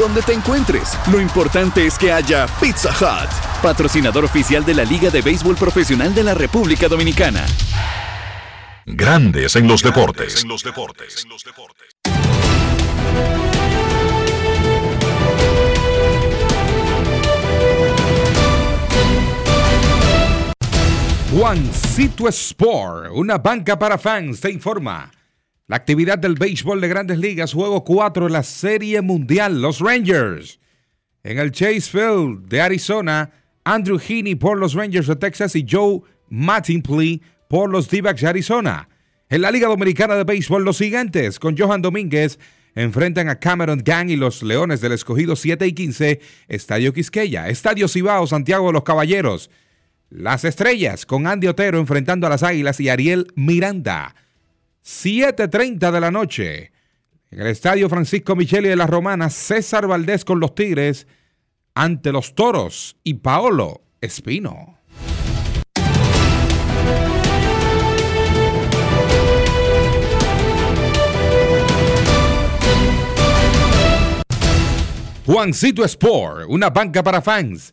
Donde te encuentres, lo importante es que haya Pizza Hut, patrocinador oficial de la Liga de Béisbol Profesional de la República Dominicana. Grandes en los deportes. Juancito Sport, una banca para fans, te informa. La actividad del béisbol de grandes ligas, juego 4 en la Serie Mundial, los Rangers. En el Chase Field de Arizona, Andrew Heaney por los Rangers de Texas y Joe Mattingly por los d de Arizona. En la Liga Dominicana de Béisbol, los gigantes con Johan Domínguez enfrentan a Cameron Gang y los Leones del Escogido 7 y 15, Estadio Quisqueya, Estadio Cibao, Santiago de los Caballeros. Las Estrellas con Andy Otero enfrentando a las Águilas y Ariel Miranda. 7.30 de la noche. En el estadio Francisco Micheli de las Romanas, César Valdés con los Tigres ante los Toros y Paolo Espino. Juancito Sport, una banca para fans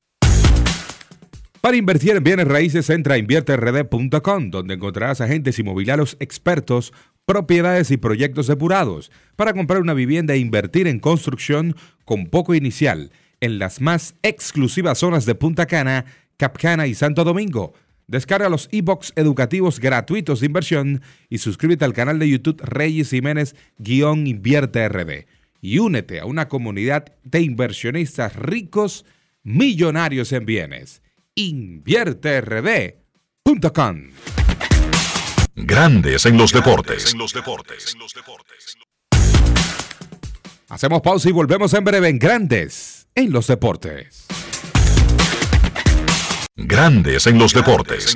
Para invertir en bienes raíces, entra a invierterd.com, donde encontrarás agentes inmobiliarios expertos, propiedades y proyectos depurados para comprar una vivienda e invertir en construcción con poco inicial en las más exclusivas zonas de Punta Cana, Capcana y Santo Domingo. Descarga los e-books educativos gratuitos de inversión y suscríbete al canal de YouTube Reyes Jiménez-Invierte RD. Y únete a una comunidad de inversionistas ricos, millonarios en bienes invierterd.com. Grandes en los deportes. Hacemos pausa y volvemos en breve en Grandes en los deportes. Grandes en los deportes.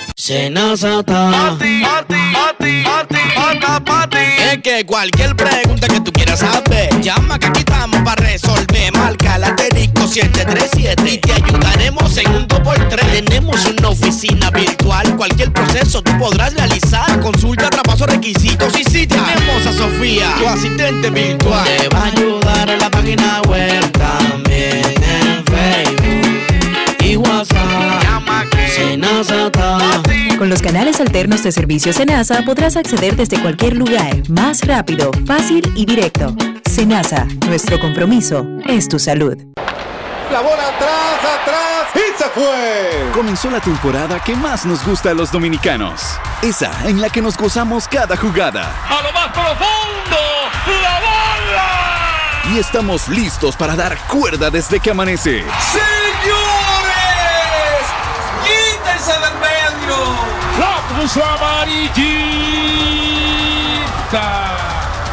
Senazata. Pati, pati, pati, pati, pati, Es que cualquier pregunta que tú quieras saber, llama que aquí estamos para resolver. Marca la asterisco 737 y te ayudaremos en un 2x3. Tenemos una oficina virtual, cualquier proceso tú podrás realizar. Consulta, traspaso, requisitos y si tenemos a Sofía, tu asistente virtual. Te va a ayudar en la página web también en Facebook y WhatsApp. Llama Senazata. Con los canales alternos de servicio Senasa podrás acceder desde cualquier lugar, más rápido, fácil y directo. Senasa, nuestro compromiso es tu salud. La bola atrás, atrás y se fue. Comenzó la temporada que más nos gusta a los dominicanos. Esa en la que nos gozamos cada jugada. A lo más profundo, la bola. Y estamos listos para dar cuerda desde que amanece. ¡Señores! ¡Quítense del medio! ¡La puso amarillita!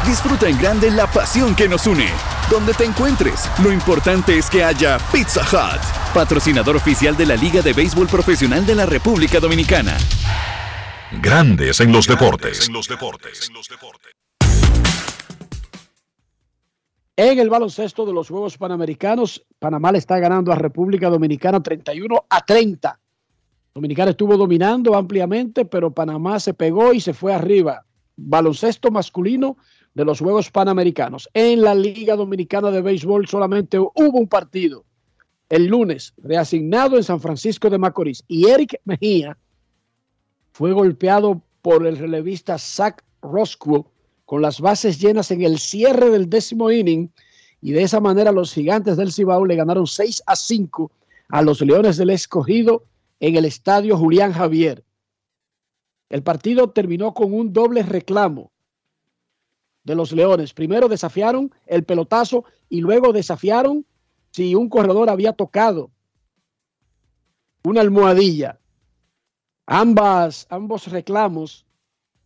Disfruta en grande la pasión que nos une. Donde te encuentres, lo importante es que haya Pizza Hut, patrocinador oficial de la Liga de Béisbol Profesional de la República Dominicana. Grandes en los deportes. En el baloncesto de los Juegos Panamericanos, Panamá le está ganando a República Dominicana 31 a 30. Dominicana estuvo dominando ampliamente, pero Panamá se pegó y se fue arriba. Baloncesto masculino de los Juegos Panamericanos. En la Liga Dominicana de Béisbol solamente hubo un partido el lunes, reasignado en San Francisco de Macorís. Y Eric Mejía fue golpeado por el relevista Zach Roscoe con las bases llenas en el cierre del décimo inning. Y de esa manera los gigantes del Cibao le ganaron 6 a 5 a los Leones del Escogido en el estadio Julián Javier. El partido terminó con un doble reclamo de los Leones. Primero desafiaron el pelotazo y luego desafiaron si un corredor había tocado una almohadilla. Ambas, ambos reclamos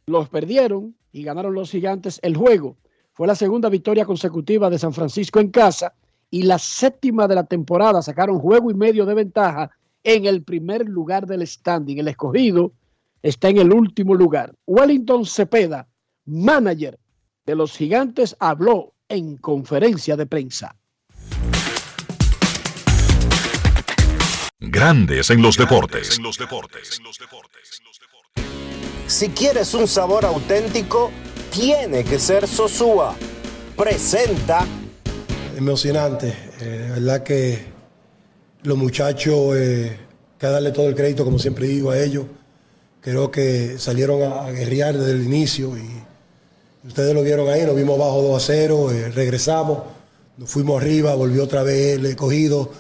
los perdieron y ganaron los gigantes el juego. Fue la segunda victoria consecutiva de San Francisco en casa y la séptima de la temporada. Sacaron juego y medio de ventaja en el primer lugar del standing. El escogido está en el último lugar. Wellington Cepeda, manager de los gigantes, habló en conferencia de prensa. Grandes en los deportes. Si quieres un sabor auténtico, tiene que ser Sosúa. Presenta. Emocionante, eh, la verdad que los muchachos, eh, que darle todo el crédito, como siempre digo a ellos, creo que salieron a, guerrear desde el inicio y ustedes lo vieron ahí, nos vimos bajo 2 a 0, eh, regresamos, nos fuimos arriba, volvió otra vez el escogido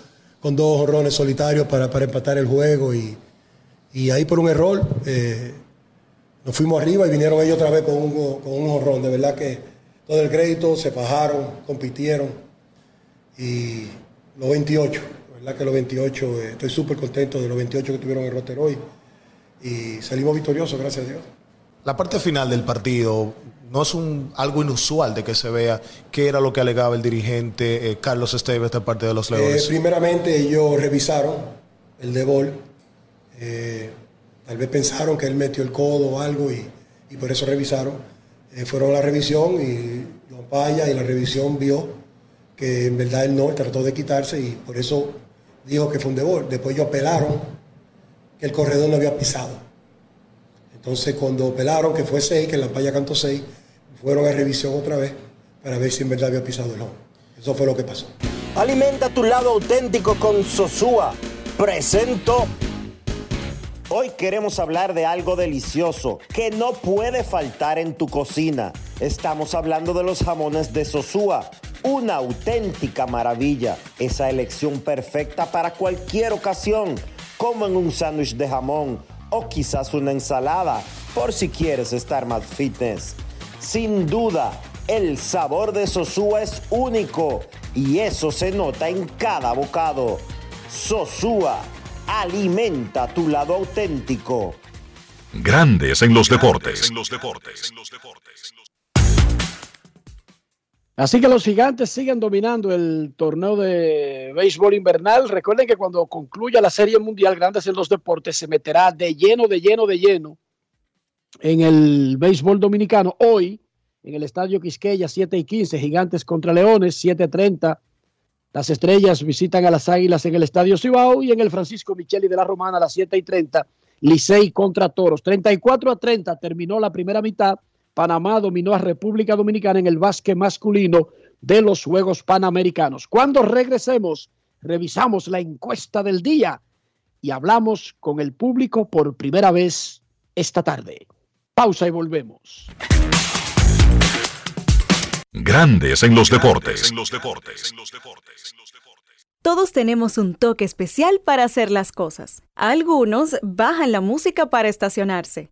con dos honrones solitarios para, para empatar el juego y, y ahí por un error eh, nos fuimos arriba y vinieron ellos otra vez con un, con un honrón. De verdad que todo el crédito, se bajaron, compitieron y los 28, de verdad que los 28, eh, estoy súper contento de los 28 que tuvieron el roster hoy y salimos victoriosos, gracias a Dios. La parte final del partido no es un, algo inusual de que se vea qué era lo que alegaba el dirigente eh, Carlos Esteves de parte de los Eh, Leones. primeramente ellos revisaron el de bol. Tal vez pensaron que él metió el codo o algo y, y por eso revisaron. Fueron a la revisión y Juan Paya y la revisión vio que en verdad él no, trató de quitarse y por eso dijo que fue un de bol. Después ellos apelaron que el corredor no había pisado. Entonces cuando apelaron que fue 6, que la Paya cantó 6, fueron a revisión otra vez para ver si en verdad había pisado el home. Eso fue lo que pasó. Alimenta tu lado auténtico con Sosúa. Presento. Hoy queremos hablar de algo delicioso que no puede faltar en tu cocina. Estamos hablando de los jamones de Sosúa. Una auténtica maravilla. Esa elección perfecta para cualquier ocasión, como en un sándwich de jamón o quizás una ensalada, por si quieres estar más fitness. Sin duda, el sabor de Sosúa es único y eso se nota en cada bocado. Sosúa, alimenta tu lado auténtico. Grandes en los deportes. Así que los gigantes siguen dominando el torneo de béisbol invernal. Recuerden que cuando concluya la Serie Mundial Grandes en los Deportes se meterá de lleno, de lleno, de lleno en el béisbol dominicano. Hoy, en el Estadio Quisqueya, 7 y 15, Gigantes contra Leones, 7.30. Las estrellas visitan a las Águilas en el Estadio Cibao y en el Francisco Micheli de la Romana a las 7 y 30, Licey contra Toros. 34 a 30 terminó la primera mitad. Panamá dominó a República Dominicana en el básquet masculino de los Juegos Panamericanos. Cuando regresemos, revisamos la encuesta del día y hablamos con el público por primera vez esta tarde. Pausa y volvemos. Grandes en los deportes. Todos tenemos un toque especial para hacer las cosas. Algunos bajan la música para estacionarse.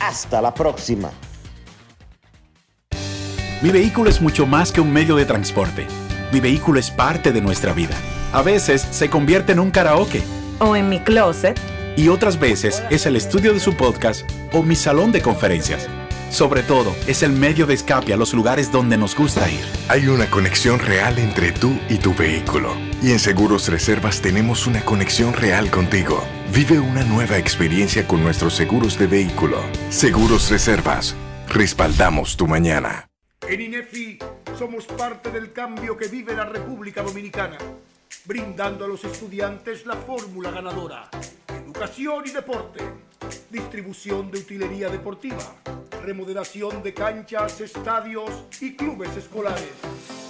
Hasta la próxima. Mi vehículo es mucho más que un medio de transporte. Mi vehículo es parte de nuestra vida. A veces se convierte en un karaoke. O en mi closet. Y otras veces es el estudio de su podcast o mi salón de conferencias. Sobre todo, es el medio de escape a los lugares donde nos gusta ir. Hay una conexión real entre tú y tu vehículo. Y en Seguros Reservas tenemos una conexión real contigo. Vive una nueva experiencia con nuestros seguros de vehículo. Seguros Reservas. Respaldamos tu mañana. En INEFI somos parte del cambio que vive la República Dominicana, brindando a los estudiantes la fórmula ganadora. Educación y deporte, distribución de utilería deportiva, remodelación de canchas, estadios y clubes escolares,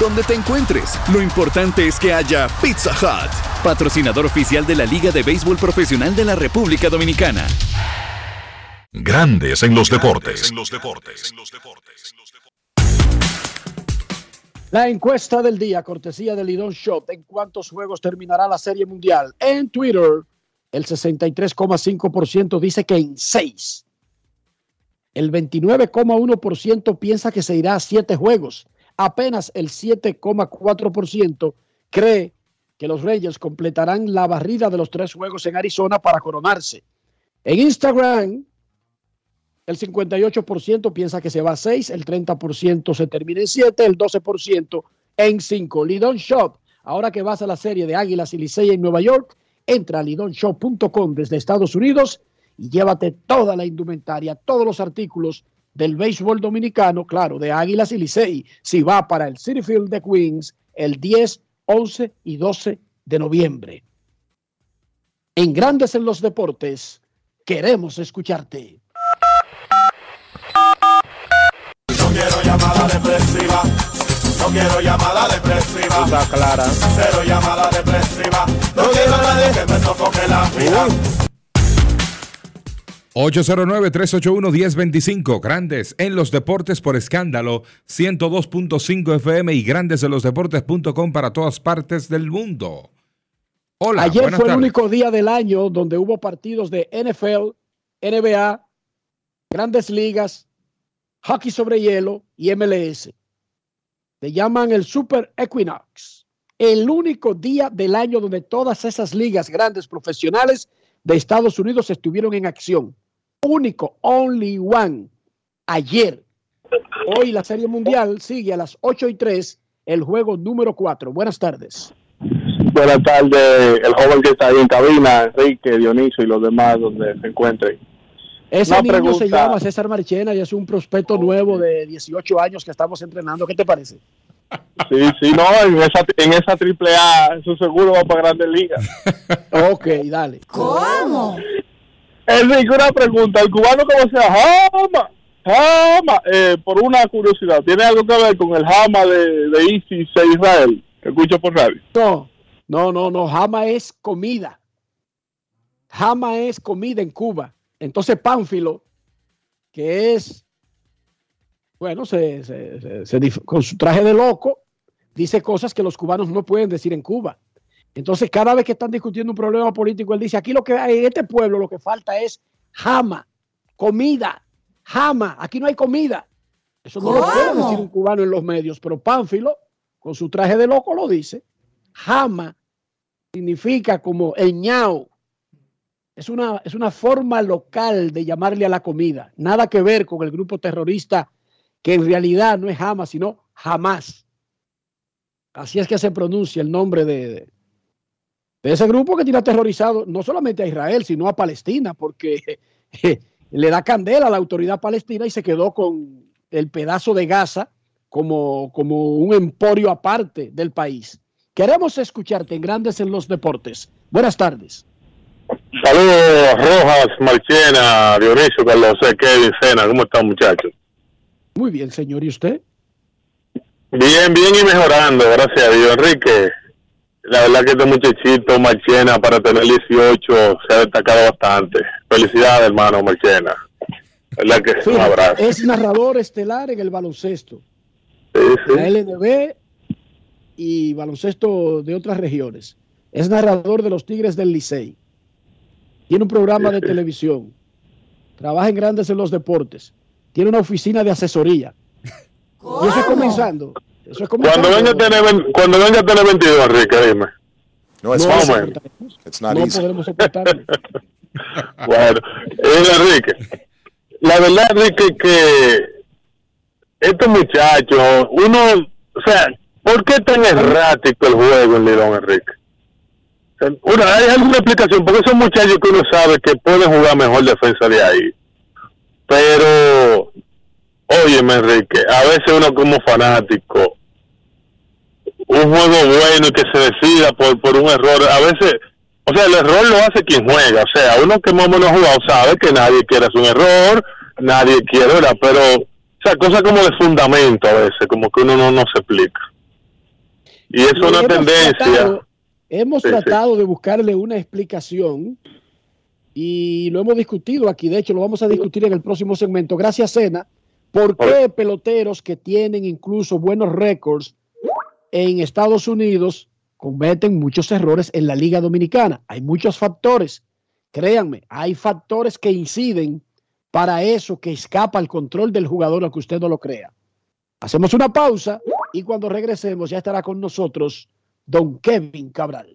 Donde te encuentres, lo importante es que haya Pizza Hut, patrocinador oficial de la Liga de Béisbol Profesional de la República Dominicana. Grandes en los deportes. La encuesta del día, cortesía de Lidón Shop. ¿En cuántos juegos terminará la Serie Mundial? En Twitter, el 63,5% dice que en 6. El 29,1% piensa que se irá a 7 juegos. Apenas el 7,4% cree que los Reyes completarán la barrida de los tres juegos en Arizona para coronarse. En Instagram, el 58% piensa que se va a 6, el 30% se termina en 7, el 12% en 5. Lidon Shop, ahora que vas a la serie de Águilas y Licey en Nueva York, entra a lidonshop.com desde Estados Unidos y llévate toda la indumentaria, todos los artículos del béisbol dominicano, claro, de Águilas y Licey, si va para el City Field de Queens el 10, 11 y 12 de noviembre. En Grandes en los Deportes, queremos escucharte. No quiero llamada depresiva. No quiero llamada depresiva. Está clara. Cero llamada depresiva. No quiero a nadie que me sofoque la vida. 809-381-1025, Grandes en los Deportes por escándalo, 102.5 FM y Grandes en los Deportes.com para todas partes del mundo. Hola, Ayer fue el único día del año donde hubo partidos de NFL, NBA, Grandes Ligas, hockey sobre hielo y MLS. Se llaman el Super Equinox. El único día del año donde todas esas ligas grandes profesionales de Estados Unidos estuvieron en acción. Único, only one. Ayer. Hoy la Serie Mundial sigue a las 8 y 3, el juego número 4. Buenas tardes. Buenas tardes, el joven que está ahí en cabina, Enrique, Dionisio y los demás donde se encuentren. Ese Una niño se pregunta. llama César Marchena y es un prospecto nuevo de 18 años que estamos entrenando. ¿Qué te parece? Sí, sí, no, en esa, en esa triple A, eso seguro va para grandes ligas. ok, dale. ¿Cómo? Enrique, una pregunta, el cubano cómo se llama, Jama, eh, por una curiosidad, ¿tiene algo que ver con el Jama de, ISIS e Israel? Escucho por radio. No, no, no, no. Jama es comida. Jama es comida en Cuba. Entonces Pánfilo, que es, bueno, se, se- se- con su traje de loco, dice cosas que los cubanos no pueden decir en Cuba. Entonces, cada vez que están discutiendo un problema político, él dice, aquí lo que hay en este pueblo lo que falta es jama, comida, jama, aquí no hay comida. Eso no lo puede decir un cubano en los medios, pero Pánfilo, con su traje de loco, lo dice. Jama significa como el ñao. Es una, es una forma local de llamarle a la comida. Nada que ver con el grupo terrorista que en realidad no es Hamas, sino jamás. Así es que se pronuncia el nombre de, de- ese grupo que tiene aterrorizado no solamente a Israel, sino a Palestina, porque le da candela a la autoridad palestina y se quedó con el pedazo de Gaza como, como un emporio aparte del país. Queremos escucharte en Grandes en los Deportes. Buenas tardes. Saludos, Rojas, Marchena, Dionisio, Carlos Kevin, Sena, ¿cómo están muchachos? Muy bien, señor. ¿Y usted? Bien, bien y mejorando, gracias a Dios. Enrique, la verdad que este muchachito Marchena para tener 18 se ha destacado bastante. Felicidades, hermano Marchena. ¿Verdad que sí? Un abrazo. Es narrador estelar en el baloncesto. Sí, sí. La LNB y baloncesto de otras regiones. Es narrador de los Tigres del Licey. Tiene un programa de televisión. Trabaja en grandes en los deportes. Tiene una oficina de asesoría. Y eso es comenzando. Eso es como Cuando venga, a tener, cuando venga a tener 22, Enrique, dime. No, o fácil. menos. It's not no easy. podremos soportarlo. Bueno, Enrique, la verdad, Enrique, que estos muchachos, uno, o sea, ¿por qué tan errático el juego en Lidón, Enrique? Una, ¿Hay alguna explicación? Porque esos muchachos que uno sabe que pueden jugar mejor defensa de ahí. Pero, óyeme, Enrique, a veces uno como fanático, un juego bueno y que se decida por, por un error, a veces, o sea, el error lo hace quien juega, o sea, uno que más o menos jugado sabe que nadie quiere hacer un error, nadie quiere, ¿verdad? Pero, o sea, cosas como de fundamento a veces, como que uno no, no se explica. Y es una hemos tendencia. tratado- hemos Sí, sí. tratado de buscarle una explicación y lo hemos discutido aquí. De hecho, lo vamos a discutir en el próximo segmento. Gracias, Sena. ¿Por qué peloteros que tienen incluso buenos récords en Estados Unidos cometen muchos errores en la Liga Dominicana? Hay muchos factores. Créanme, hay factores que inciden para eso que escapa al control del jugador, aunque usted no lo crea. Hacemos una pausa y cuando regresemos ya estará con nosotros don Kevin Cabral.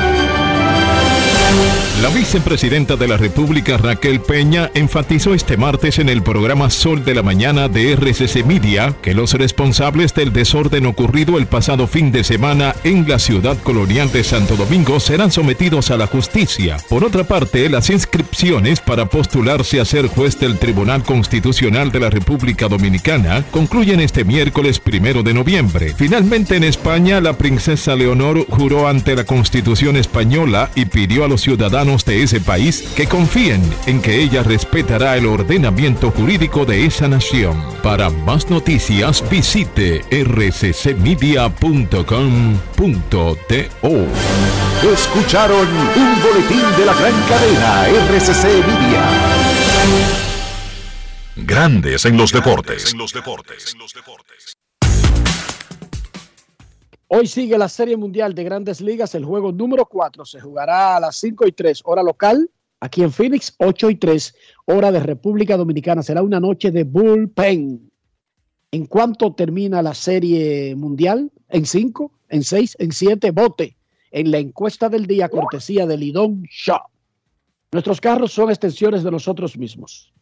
La vicepresidenta de la República, Raquel Peña, enfatizó este martes en el programa Sol de la Mañana de RCC Media que los responsables del desorden ocurrido el pasado fin de semana en la ciudad colonial de Santo Domingo serán sometidos a la justicia. Por otra parte, las inscripciones para postularse a ser juez del Tribunal Constitucional de la República Dominicana concluyen este miércoles primero de noviembre. Finalmente, en España, la princesa Leonor juró ante la Constitución española y pidió a los ciudadanos de ese país que confíen en que ella respetará el ordenamiento jurídico de esa nación. Para más noticias visite rccmedia.com.do. Escucharon un boletín de la gran cadena RCC Media. Grandes en los deportes. Hoy sigue la Serie Mundial de Grandes Ligas. El juego número 4 se jugará a las 5 y 3 hora local. Aquí en Phoenix, 8 y 3 hora de República Dominicana. Será una noche de bullpen. ¿En cuánto termina la Serie Mundial? ¿En 5? ¿En 6? ¿En 7? Vote en la encuesta del día cortesía de Lidón Shaw. Nuestros carros son extensiones de nosotros mismos.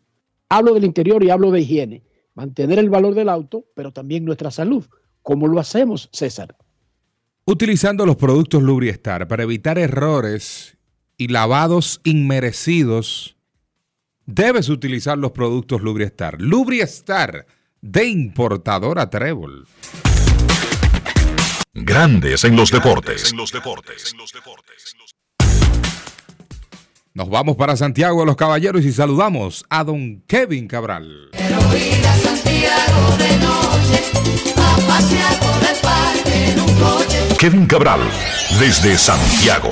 Hablo del interior y hablo de higiene. Mantener el valor del auto, pero también nuestra salud. ¿Cómo lo hacemos, César? Utilizando los productos Lubriestar para evitar errores y lavados inmerecidos, debes utilizar los productos Lubriestar. Lubriestar de importadora Trébol. Grandes en los deportes. Nos vamos para Santiago de los Caballeros y saludamos a don Kevin Cabral. Santiago de noche, a pasear por el parque en un coche. Kevin Cabral, desde Santiago.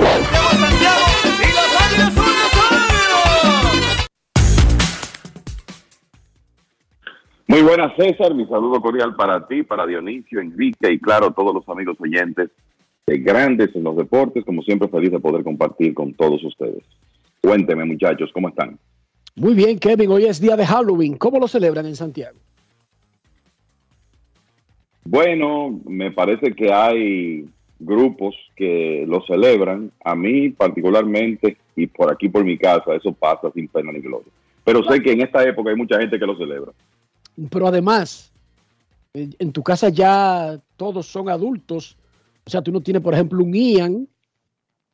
Muy buenas, César. Mi saludo cordial para ti, para Dionisio, Enrique y, claro, todos los amigos oyentes de grandes en los deportes. Como siempre, feliz de poder compartir con todos ustedes. Cuénteme, muchachos, ¿cómo están? Muy bien, Kevin. Hoy es día de Halloween. ¿Cómo lo celebran en Santiago? Bueno, me parece que hay grupos que lo celebran. A mí particularmente, y por aquí por mi casa, eso pasa sin pena ni gloria. Pero sé que en esta época hay mucha gente que lo celebra. Pero además, en tu casa ya todos son adultos. O sea, tú no tienes, por ejemplo, un Ian.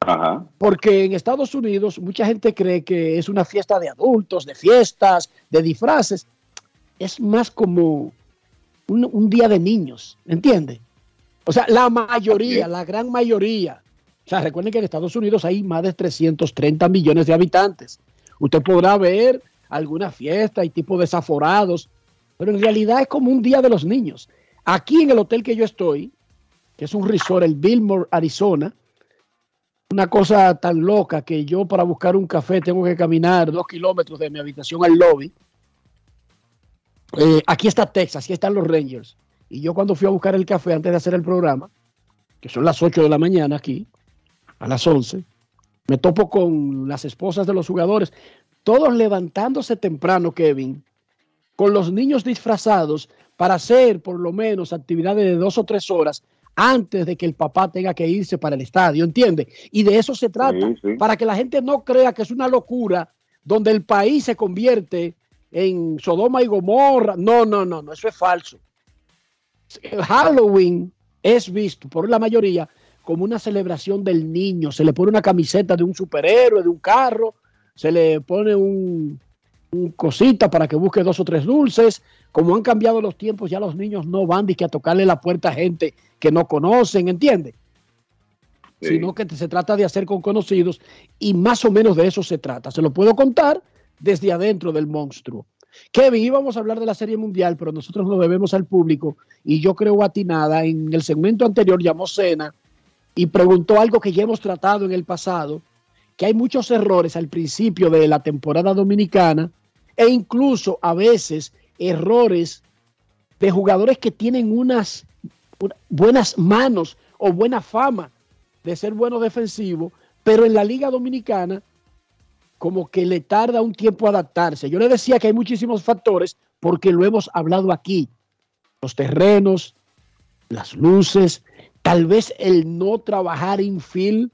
Ajá. Porque en Estados Unidos mucha gente cree que es una fiesta de adultos, de fiestas, de disfraces. Es más como un, un día de niños, ¿entiendes? O sea, la mayoría, la gran mayoría. O sea, recuerden que en Estados Unidos hay más de 330 millones de habitantes. Usted podrá ver alguna fiesta y tipo desaforados, pero en realidad es como un día de los niños. Aquí en el hotel que yo estoy, que es un resort, el Billmore, Arizona, una cosa tan loca que yo para buscar un café tengo que caminar dos kilómetros de mi habitación al lobby. Eh, aquí está Texas, aquí están los Rangers. Y yo cuando fui a buscar el café antes de hacer el programa, que son las 8 de la mañana aquí, a las 11, me topo con las esposas de los jugadores, todos levantándose temprano, Kevin, con los niños disfrazados para hacer por lo menos actividades de dos o tres horas antes de que el papá tenga que irse para el estadio, ¿entiende? Y de eso se trata, Sí, sí. para que la gente no crea que es una locura donde el país se convierte en Sodoma y Gomorra. No, no, no, no, eso es falso. El Halloween es visto por la mayoría como una celebración del niño. Se le pone una camiseta de un superhéroe, de un carro, se le pone un, un cosita para que busque dos o tres dulces. Como han cambiado los tiempos, ya los niños no van que a tocarle la puerta a gente que no conocen, ¿entiendes? Sino que se trata de hacer con conocidos y más o menos de eso se trata. Se lo puedo contar desde adentro del monstruo. Kevin, íbamos a hablar de la Serie Mundial, pero nosotros lo debemos al público y yo creo a ti nada. En el segmento anterior llamó Sena y preguntó algo que ya hemos tratado en el pasado, que hay muchos errores al principio de la temporada dominicana e incluso a veces errores de jugadores que tienen unas una- buenas manos o buena fama de ser buenos defensivos, pero en la Liga Dominicana como que le tarda un tiempo adaptarse. Yo le decía que hay muchísimos factores porque lo hemos hablado aquí. Los terrenos, las luces, tal vez el no trabajar infield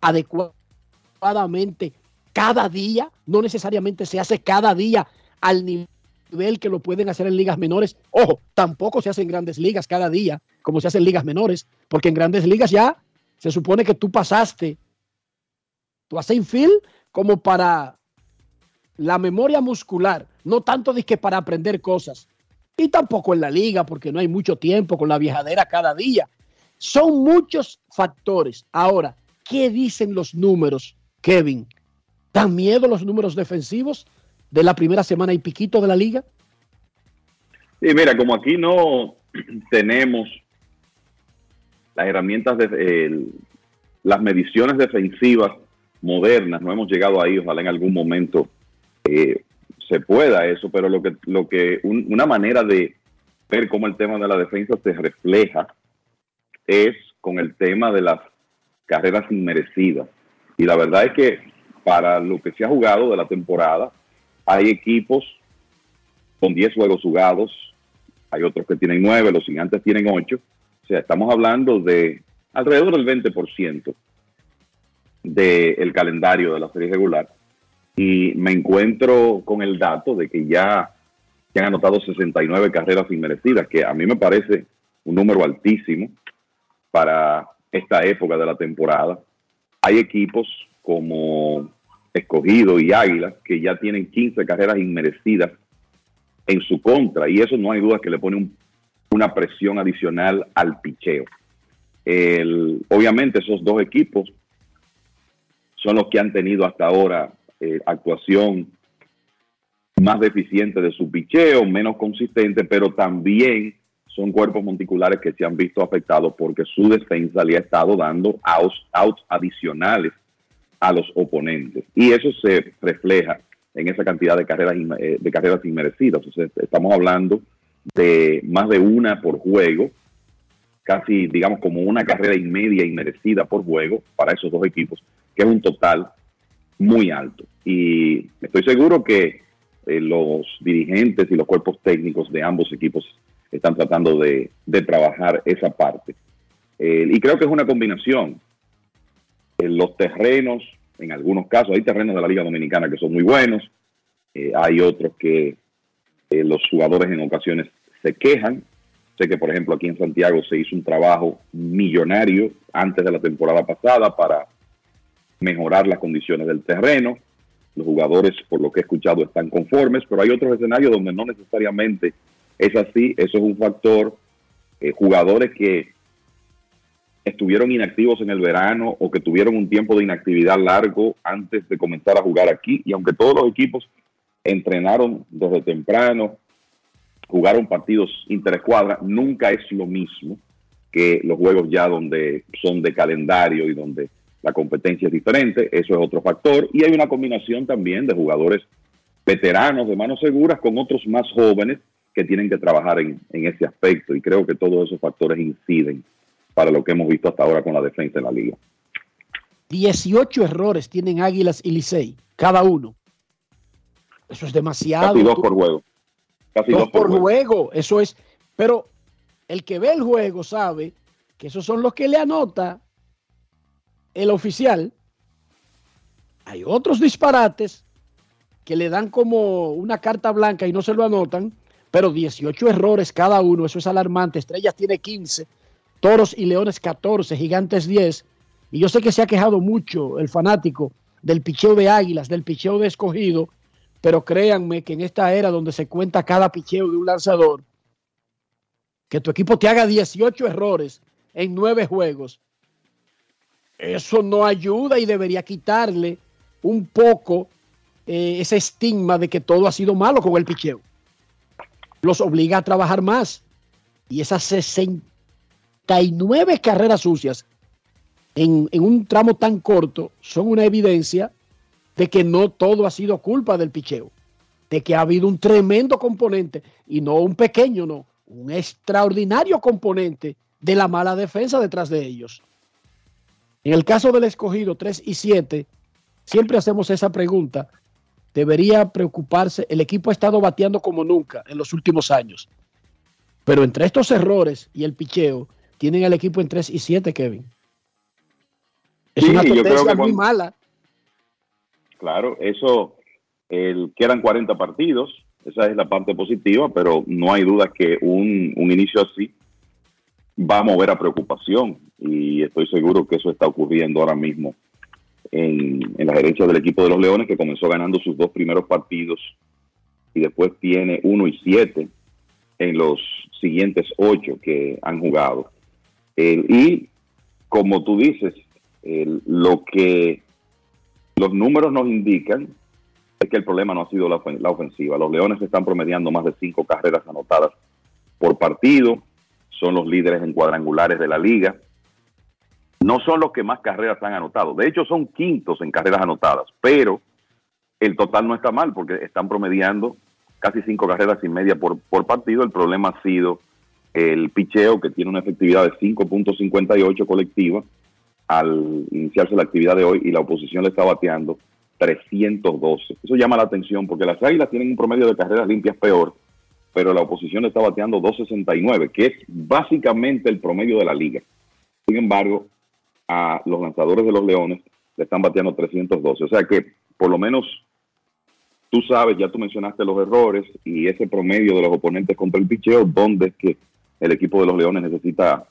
adecuadamente cada día, no necesariamente se hace cada día al nivel que lo pueden hacer en ligas menores. Ojo, tampoco se hace en grandes ligas cada día, como se hace en ligas menores, porque en grandes ligas ya se supone que tú pasaste, tú haces infield como para la memoria muscular, no tanto de que para aprender cosas. Y tampoco en la liga, porque no hay mucho tiempo con la viajadera cada día. Son muchos factores. Ahora, ¿qué dicen los números, Kevin? ¿Dan miedo los números defensivos de la primera semana y piquito de la liga? Sí, mira, como aquí no tenemos las herramientas de las mediciones defensivas modernas, no hemos llegado ahí, ojalá en algún momento eh, se pueda eso, pero lo que, lo que un- una manera de ver cómo el tema de la defensa se refleja es con el tema de las carreras inmerecidas. Y la verdad es que para lo que se ha jugado de la temporada, hay equipos con 10 juegos jugados, hay otros que tienen 9, los gigantes tienen 8. O sea, estamos hablando de alrededor del 20% del calendario de la serie regular. Y me encuentro con el dato de que ya se han anotado 69 carreras inmerecidas, que a mí me parece un número altísimo para esta época de la temporada. Hay equipos como Escogido y Águilas que ya tienen 15 carreras inmerecidas en su contra y eso no hay duda que le pone un- una presión adicional al picheo. Obviamente esos dos equipos son los que han tenido hasta ahora eh, actuación más deficiente de su picheo, menos consistente, pero también son cuerpos monticulares que se han visto afectados porque su defensa le ha estado dando outs, outs adicionales a los oponentes. Y eso se refleja en esa cantidad de carreras, eh, de carreras inmerecidas. Estamos hablando de más de una por juego, casi digamos como una carrera y media inmerecida por juego para esos dos equipos, que es un total muy alto. Y estoy seguro que eh, los dirigentes y los cuerpos técnicos de ambos equipos están tratando de, de trabajar esa parte. Eh, y creo que es una combinación. Eh, los terrenos, en algunos casos, hay terrenos de la Liga Dominicana que son muy buenos, eh, hay otros que los jugadores en ocasiones se quejan. Sé que, por ejemplo, aquí en Santiago se hizo un trabajo millonario antes de la temporada pasada para mejorar las condiciones del terreno. Los jugadores, por lo que he escuchado, están conformes, pero hay otros escenarios donde no necesariamente es así. Eso es un factor. Eh, jugadores que estuvieron inactivos en el verano o que tuvieron un tiempo de inactividad largo antes de comenzar a jugar aquí. Y aunque todos los equipos entrenaron desde temprano, jugaron partidos interescuadra, nunca es lo mismo que los juegos ya donde son de calendario y donde la competencia es diferente, eso es otro factor. Y hay una combinación también de jugadores veteranos de manos seguras con otros más jóvenes que tienen que trabajar en, en ese aspecto. Y creo que todos esos factores inciden para lo que hemos visto hasta ahora con la defensa en la liga. 18 errores tienen Águilas y Licey, cada uno. Eso es demasiado. Casi dos por juego. Casi dos dos por por juego. juego. Eso es. Pero el que ve el juego sabe que esos son los que le anota el oficial. Hay otros disparates que le dan como una carta blanca y no se lo anotan, pero 18 errores cada uno, eso es alarmante. Estrellas tiene 15, Toros y Leones 14, Gigantes 10. Y yo sé que se ha quejado mucho el fanático del picheo de Águilas, del picheo de escogido, pero créanme que en esta era donde se cuenta cada picheo de un lanzador, que tu equipo te haga 18 errores en nueve juegos, eso no ayuda y debería quitarle un poco eh, ese estigma de que todo ha sido malo con el picheo. Los obliga a trabajar más. Y esas 69 carreras sucias en, en un tramo tan corto son una evidencia de que no todo ha sido culpa del picheo, de que ha habido un tremendo componente y no un pequeño, no, un extraordinario componente de la mala defensa detrás de ellos. En el caso del escogido 3 y 7, siempre hacemos esa pregunta. Debería preocuparse, el equipo ha estado bateando como nunca en los últimos años. Pero entre estos errores y el picheo, tienen al equipo en 3 y 7, Kevin. Es Sí, una yo creo tendencia muy cuando- mala. Claro, eso, el, quedan 40 partidos, esa es la parte positiva, pero no hay duda que un, un inicio así va a mover a preocupación y estoy seguro que eso está ocurriendo ahora mismo en, en la gerencia del equipo de los Leones que comenzó ganando sus dos primeros partidos y después tiene uno y siete en los siguientes ocho que han jugado. Y como tú dices, lo que los números nos indican es que el problema no ha sido la ofensiva. Los Leones están promediando más de cinco carreras anotadas por partido, son los líderes en cuadrangulares de la liga. No son los que más carreras han anotado. De hecho, son quintos en carreras anotadas, pero el total no está mal porque están promediando casi cinco carreras y media por, por partido. El problema ha sido el picheo, que tiene una efectividad de 5.58 colectiva al iniciarse la actividad de hoy y la oposición le está bateando 312. Eso llama la atención porque las Águilas tienen un promedio de carreras limpias peor, pero la oposición está bateando 269, que es básicamente el promedio de la liga. Sin embargo, a los lanzadores de los Leones le están bateando 312. O sea que por lo menos tú sabes, ya tú mencionaste los errores y ese promedio de los oponentes contra el picheo, donde es que el equipo de los Leones necesita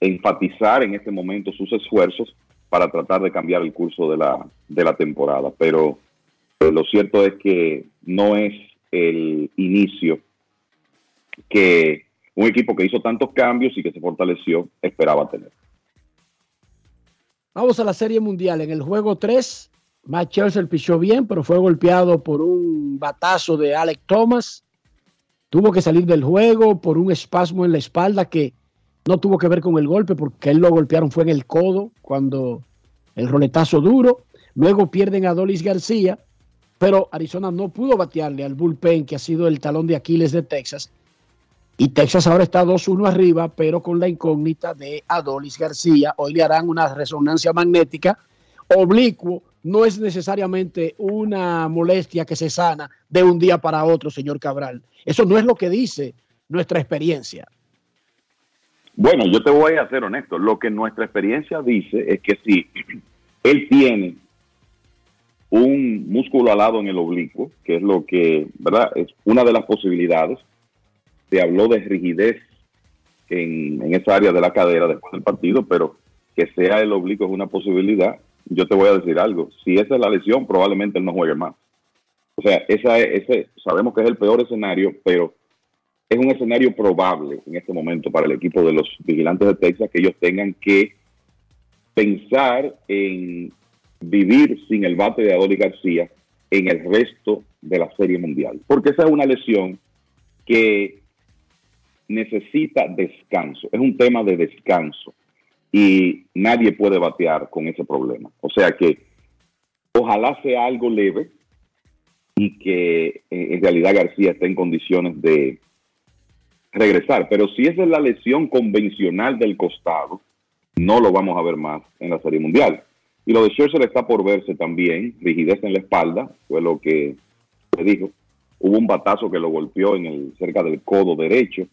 enfatizar en este momento sus esfuerzos para tratar de cambiar el curso de la, de la temporada. Pero eh, lo cierto es que no es el inicio que un equipo que hizo tantos cambios y que se fortaleció esperaba tener. Vamos a la Serie Mundial. En el juego 3, Matt Churchill pichó bien, pero fue golpeado por un batazo de Alec Thomas. tuvo que salir del juego por un espasmo en la espalda que no tuvo que ver con el golpe porque él lo golpearon fue en el codo cuando el roletazo duro. Luego pierden a Dolis García, pero Arizona no pudo batearle al bullpen que ha sido el talón de Aquiles de Texas. Y Texas ahora está 2-1 arriba, pero con la incógnita de Adolis García. Hoy le harán una resonancia magnética oblicuo. No es necesariamente una molestia que se sana de un día para otro, señor Cabral. Eso no es lo que dice nuestra experiencia. Bueno, yo te voy a ser honesto. Lo que nuestra experiencia dice es que si él tiene un músculo alado en el oblicuo, que es lo que, ¿verdad? Es una de las posibilidades. Se habló de rigidez en, en esa área de la cadera después del partido, pero que sea el oblicuo es una posibilidad. Yo te voy a decir algo. Si esa es la lesión, probablemente él no juegue más. O sea, esa es, ese, sabemos que es el peor escenario, pero es un escenario probable en este momento para el equipo de los vigilantes de Texas que ellos tengan que pensar en vivir sin el bate de Adoli García en el resto de la Serie Mundial. Porque esa es una lesión que necesita descanso, es un tema de descanso y nadie puede batear con ese problema. O sea que ojalá sea algo leve y que eh, en realidad García esté en condiciones de regresar. Pero si esa es la lesión convencional del costado, no lo vamos a ver más en la Serie Mundial. Y lo de Scherzer está por verse también, rigidez en la espalda, fue lo que se dijo. Hubo un batazo que lo golpeó en el, cerca del codo derecho,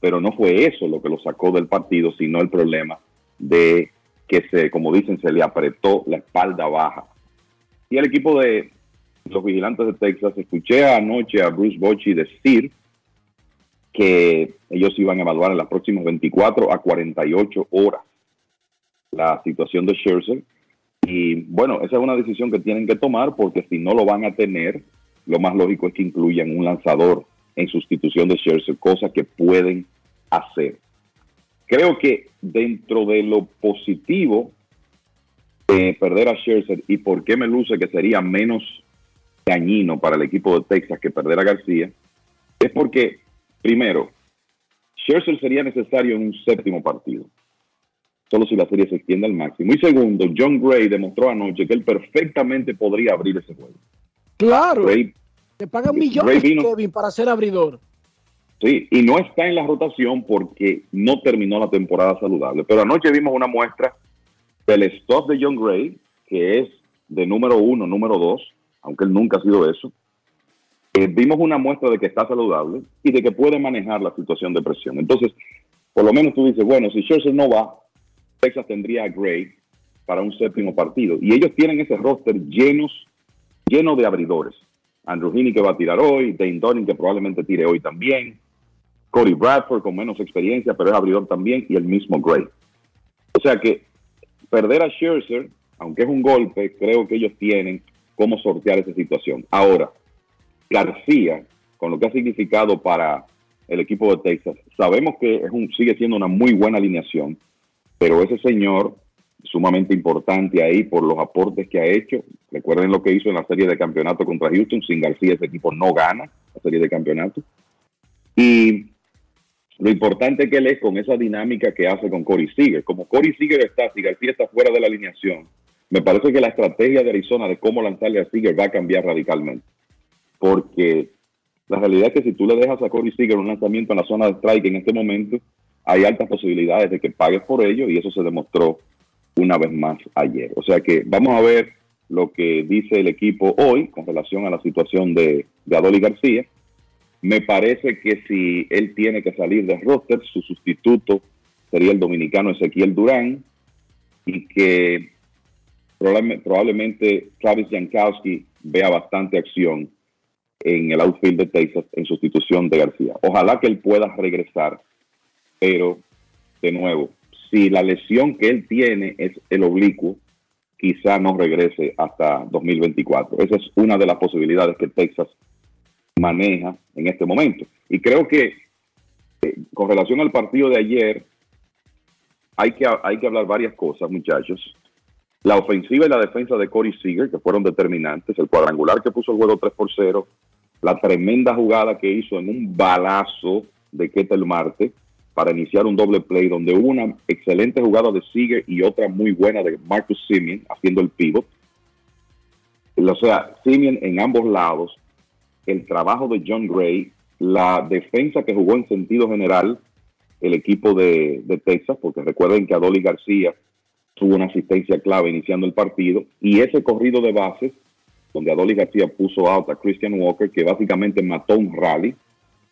pero no fue eso lo que lo sacó del partido, sino el problema de que se, como dicen, se le apretó la espalda baja. Y el equipo de los vigilantes de Texas, escuché anoche a Bruce Bochy decir que ellos iban a evaluar en las próximas 24 a 48 horas la situación de Scherzer. Y bueno, esa es una decisión que tienen que tomar porque si no lo van a tener, lo más lógico es que incluyan un lanzador en sustitución de Scherzer, cosa que pueden hacer. Creo que dentro de lo positivo de perder a Scherzer y por qué me luce que sería menos dañino para el equipo de Texas que perder a García, es porque Primero, Scherzer sería necesario en un séptimo partido, solo si la serie se extiende al máximo. Y segundo, John Gray demostró anoche que él perfectamente podría abrir ese juego. Claro, Gray, te pagan millones Kevin para ser abridor. Sí, y no está en la rotación porque no terminó la temporada saludable. Pero anoche vimos una muestra del stop de John Gray, que es de número uno, número dos, aunque él nunca ha sido eso, eh, vimos una muestra de que está saludable y de que puede manejar la situación de presión. Entonces, por lo menos tú dices, bueno, si Scherzer no va, Texas tendría a Gray para un séptimo partido. Y ellos tienen ese roster llenos, lleno de abridores. Andrew Heaney que va a tirar hoy, Dane Dunning que probablemente tire hoy también, Cody Bradford con menos experiencia, pero es abridor también, y el mismo Gray. O sea que perder a Scherzer, aunque es un golpe, creo que ellos tienen cómo sortear esa situación. Ahora, García, con lo que ha significado para el equipo de Texas, sabemos que es un, sigue siendo una muy buena alineación, pero ese señor sumamente importante ahí por los aportes que ha hecho. Recuerden lo que hizo en la serie de campeonato contra Houston. Sin García ese equipo no gana la serie de campeonato. Y lo importante que él es con esa dinámica que hace con Corey Seager. Como Corey Seager está, si García está fuera de la alineación, me parece que la estrategia de Arizona de cómo lanzarle a Seager va a cambiar radicalmente porque la realidad es que si tú le dejas a Corey Seager un lanzamiento en la zona de strike en este momento, hay altas posibilidades de que pagues por ello y eso se demostró una vez más ayer. O sea que vamos a ver lo que dice el equipo hoy con relación a la situación de, de Adoli García. Me parece que si él tiene que salir del roster, su sustituto sería el dominicano Ezequiel Durán y que probablemente, Travis Jankowski vea bastante acción en el outfield de Texas en sustitución de García. Ojalá que él pueda regresar, pero de nuevo, si la lesión que él tiene es el oblicuo, quizá no regrese hasta 2024. Esa es una de las posibilidades que Texas maneja en este momento. Y creo que eh, con relación al partido de ayer, hay que, hay que hablar varias cosas, muchachos. La ofensiva y la defensa de Corey Seager, que fueron determinantes, el cuadrangular que puso el juego 3 por 0, la tremenda jugada que hizo en un balazo de Ketel Marte para iniciar un doble play donde hubo una excelente jugada de Seager y otra muy buena de Marcus Simeon haciendo el pivot. O sea, Simeon en ambos lados, el trabajo de John Gray, la defensa que jugó en sentido general el equipo de, Texas, porque recuerden que Adoli García tuvo una asistencia clave iniciando el partido, y ese corrido de bases, donde Adoli García puso out a Christian Walker, que básicamente mató un rally,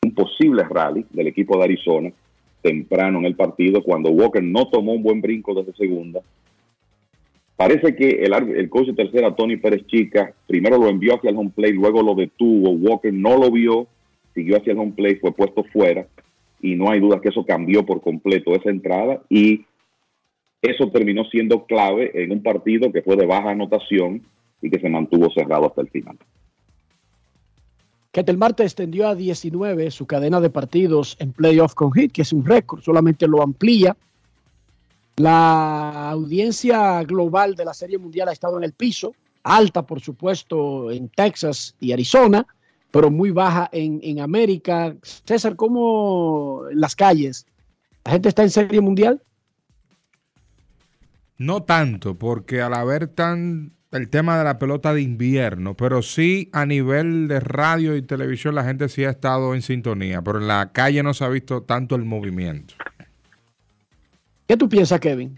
un posible rally del equipo de Arizona, temprano en el partido, cuando Walker no tomó un buen brinco desde segunda. Parece que el, el coach de tercera, Tony Pérez Chica, primero lo envió hacia el home play, luego lo detuvo. Walker no lo vio, siguió hacia el home play, fue puesto fuera. Y no hay duda que eso cambió por completo esa entrada. Y eso terminó siendo clave en un partido que fue de baja anotación y que se mantuvo cerrado hasta el final. Ketel Marte extendió a 19 su cadena de partidos en playoff con hit, que es un récord, solamente lo amplía. La audiencia global de la Serie Mundial ha estado en el piso, alta por supuesto en Texas y Arizona, pero muy baja en, en América. César, ¿cómo las calles? ¿La gente está en Serie Mundial? No tanto, porque al haber tan el tema de la pelota de invierno, pero sí a nivel de radio y televisión la gente sí ha estado en sintonía, pero en la calle no se ha visto tanto el movimiento. ¿Qué tú piensas, Kevin?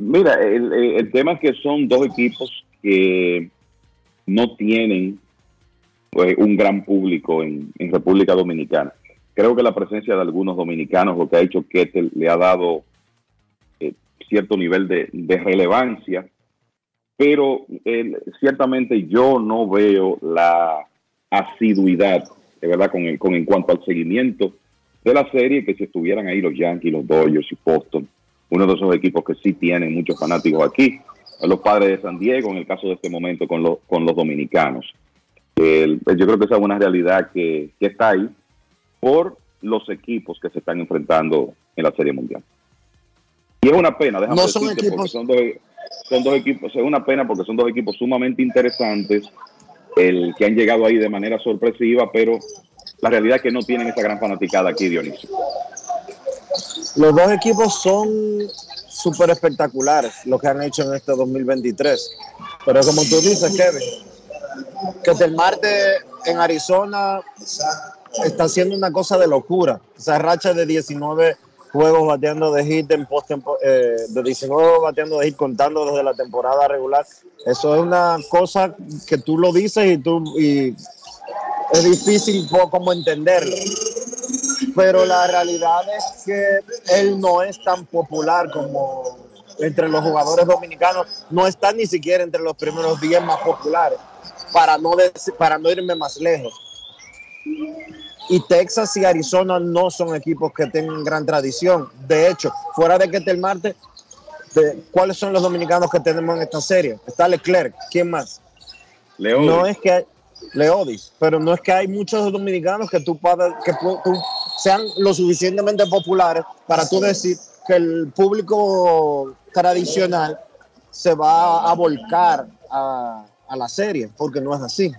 mira, el, tema es que son dos equipos que no tienen pues, un gran público en, en República Dominicana. Creo que la presencia de algunos dominicanos, lo que ha hecho Ketel, le ha dado cierto nivel de, relevancia, pero ciertamente yo no veo la asiduidad, de verdad, con, el, con en cuanto al seguimiento de la serie, que si estuvieran ahí los Yankees, los Dodgers y Boston, uno de esos equipos que sí tienen muchos fanáticos aquí, los padres de San Diego, en el caso de este momento con, los dominicanos. yo creo que esa es una realidad que está ahí por los equipos que se están enfrentando en la Serie Mundial. Y es una pena, déjame no son equipos. Son dos, son dos equipos, es una pena porque son dos equipos sumamente interesantes, el que han llegado ahí de manera sorpresiva, pero la realidad es que no tienen esa gran fanaticada aquí, Dionisio. Los dos equipos son súper espectaculares, lo que han hecho en este 2023. Pero como tú dices, Kevin, que el martes en Arizona está haciendo una cosa de locura. Esa racha de 19 juegos bateando de hit en post eh, de 19 bateando de hit contando desde la temporada regular. Eso es una cosa que tú lo dices y tú y es difícil como entenderlo. Pero la realidad es que él no es tan popular como entre los jugadores dominicanos, no está ni siquiera entre los primeros 10 más populares, para no, para no irme más lejos y Texas y Arizona no son equipos que tengan gran tradición. De hecho, fuera de que esté el martes, ¿cuáles son los dominicanos que tenemos en esta serie? Está Leclerc, ¿quién más? Leodis. No es que Leodis, pero no es que hay muchos dominicanos que tú, que sean lo suficientemente populares para tú decir que el público tradicional se va a volcar a, a la serie, porque no es así.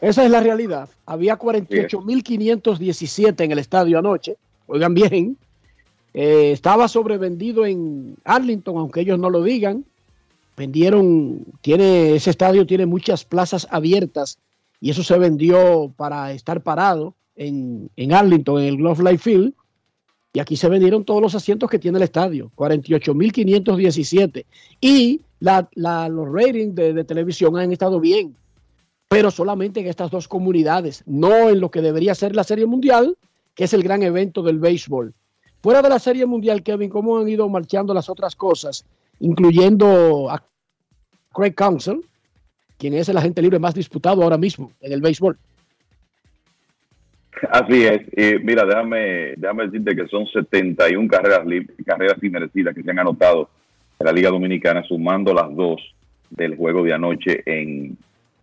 Esa es la realidad. Había 48.517 en el estadio anoche. Oigan bien, eh, estaba sobrevendido en Arlington, aunque ellos no lo digan. Vendieron, tiene, ese estadio tiene muchas plazas abiertas y eso se vendió para estar parado en, en Arlington, en el Glove Life Field. Y aquí se vendieron todos los asientos que tiene el estadio, 48.517. Y la, los ratings de, de televisión han estado bien pero solamente en estas dos comunidades, no en lo que debería ser la Serie Mundial, que es el gran evento del béisbol. Fuera de la Serie Mundial, Kevin, ¿cómo han ido marchando las otras cosas, incluyendo a Craig Council, quien es el agente libre más disputado ahora mismo en el béisbol? Así es. mira, déjame, déjame decirte que son 71 carreras, carreras inmerecidas que se han anotado en la Liga Dominicana, sumando las dos del juego de anoche en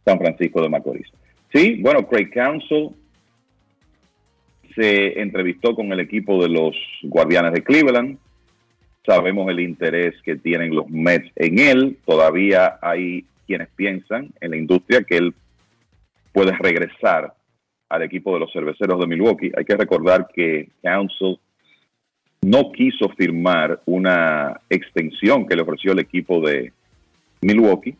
San Francisco de Macorís. Sí, bueno, Craig Council se entrevistó con el equipo de los Guardianes de Cleveland. Sabemos el interés que tienen los Mets en él. Todavía hay quienes piensan en la industria que él puede regresar al equipo de los cerveceros de Milwaukee. Hay que recordar que Council no quiso firmar una extensión que le ofreció el equipo de Milwaukee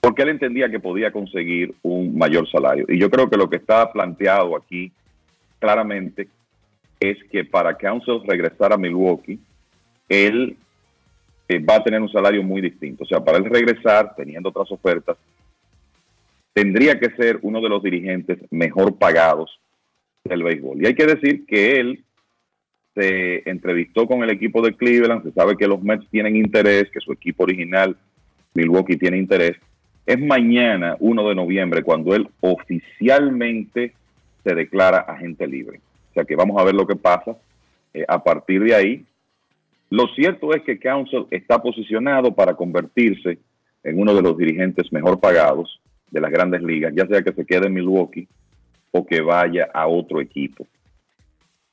porque él entendía que podía conseguir un mayor salario. Y yo creo que lo que está planteado aquí claramente es que para Council regresar a Milwaukee, él eh, va a tener un salario muy distinto. O sea, para él regresar, teniendo otras ofertas, tendría que ser uno de los dirigentes mejor pagados del béisbol. Y hay que decir que él se entrevistó con el equipo de Cleveland, se sabe que los Mets tienen interés, que su equipo original, Milwaukee, tiene interés. Es mañana, 1 de noviembre, cuando él oficialmente se declara agente libre. O sea que vamos a ver lo que pasa eh, a partir de ahí. Lo cierto es que Council está posicionado para convertirse en uno de los dirigentes mejor pagados de las grandes ligas, ya sea que se quede en Milwaukee o que vaya a otro equipo.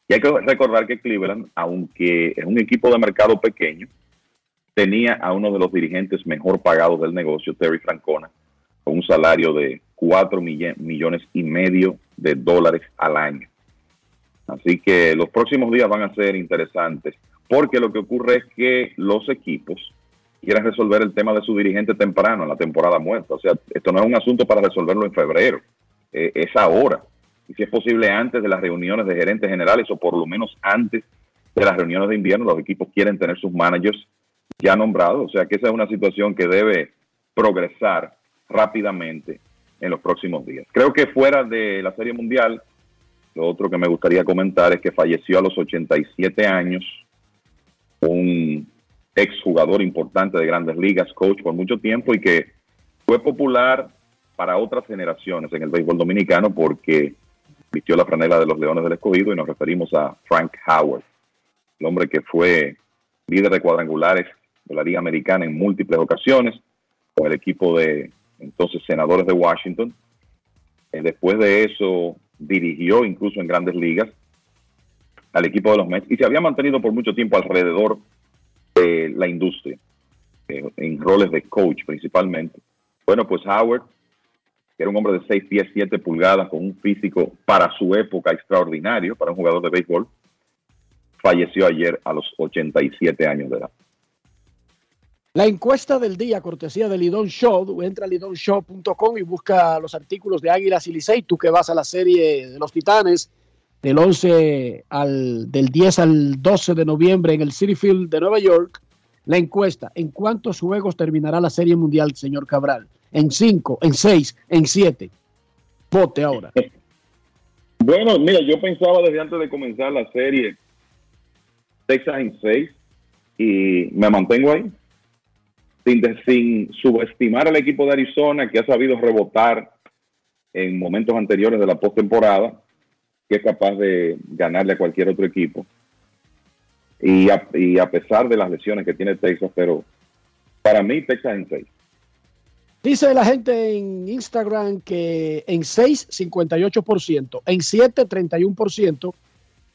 Y hay que recordar que Cleveland, aunque es un equipo de mercado pequeño, tenía a uno de los dirigentes mejor pagados del negocio, Terry Francona, con un salario de 4 millones y medio de dólares al año. Así que los próximos días van a ser interesantes, porque lo que ocurre es que los equipos quieren resolver el tema de su dirigente temprano en la temporada muerta. O sea, esto no es un asunto para resolverlo en febrero, eh, es ahora. Y si es posible antes de las reuniones de gerentes generales o por lo menos antes de las reuniones de invierno, los equipos quieren tener sus managers ya nombrados. O sea que esa es una situación que debe progresar rápidamente en los próximos días. Creo que fuera de la Serie Mundial, lo otro que me gustaría comentar es que falleció a los 87 años un exjugador importante de grandes ligas, coach por mucho tiempo y que fue popular para otras generaciones en el béisbol dominicano porque vistió la franela de los Leones del Escogido y nos referimos a Frank Howard, el hombre que fue líder de cuadrangulares de la Liga Americana en múltiples ocasiones con el equipo de entonces senadores de Washington. Eh, después de eso dirigió incluso en grandes ligas al equipo de los Mets y se había mantenido por mucho tiempo alrededor de la industria, eh, en roles de coach principalmente. Bueno, pues Howard, que era un hombre de 6 pies 7 pulgadas con un físico para su época extraordinario, para un jugador de béisbol, falleció ayer a los 87 años de edad. La encuesta del día, cortesía de Lidon Show, entra a lidonshow.com y busca los artículos de Águilas y Licey, tú que vas a la serie de los Titanes del 11 al del 10 al 12 de noviembre en el City Field de Nueva York. La encuesta, ¿en cuántos juegos terminará la Serie Mundial, señor Cabral? ¿En cinco, en seis, en siete? Vote ahora. Bueno, mira, yo pensaba desde antes de comenzar la serie Texas en seis y me mantengo ahí sin, subestimar al equipo de Arizona que ha sabido rebotar en momentos anteriores de la postemporada, que es capaz de ganarle a cualquier otro equipo. Y a, pesar de las lesiones que tiene Texas, pero para mí Texas en 6. Dice la gente en Instagram que en 6, 58%, en 7, 31%,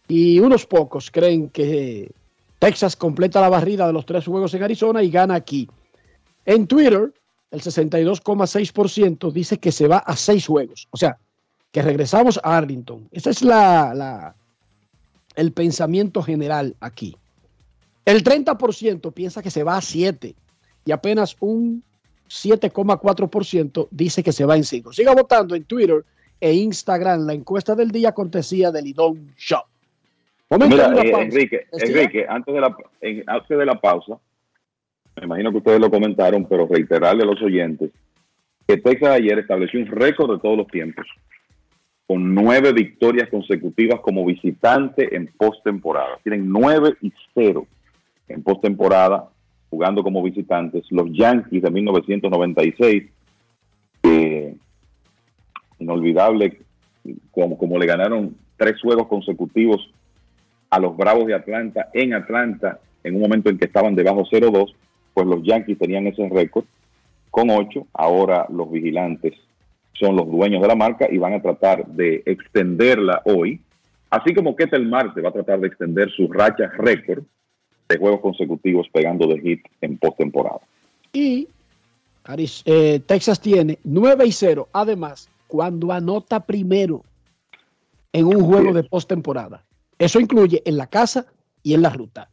y unos pocos creen que Texas completa la barrida de los tres juegos en Arizona y gana aquí. En Twitter, el 62,6% dice que se va a seis juegos. O sea, que regresamos a Arlington. Ese es la, el pensamiento general aquí. El 30% piensa que se va a siete y apenas un 7,4% dice que se va en cinco. Siga votando en Twitter e Instagram la encuesta del día cortesía del Lidón Shop. Mira, eh, Enrique, Enrique antes, de la, antes de la pausa, me imagino que ustedes lo comentaron, pero reiterarle a los oyentes que Texas ayer estableció un récord de todos los tiempos, con nueve victorias consecutivas como visitante en postemporada. Tienen nueve y cero en postemporada jugando como visitantes. Los Yankees de 1996, inolvidable como, como le ganaron tres juegos consecutivos a los Bravos de Atlanta en Atlanta en un momento en que estaban debajo 0-2 pues los Yankees tenían ese récord con ocho. Ahora los vigilantes son los dueños de la marca y van a tratar de extenderla hoy. Así como Ketel Marte va a tratar de extender su racha récord de juegos consecutivos pegando de hit en postemporada. Y Aris- eh, Texas tiene 9 y 0. Además, cuando anota primero en un juego de postemporada. Eso incluye en la casa y en la ruta.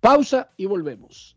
Pausa y volvemos.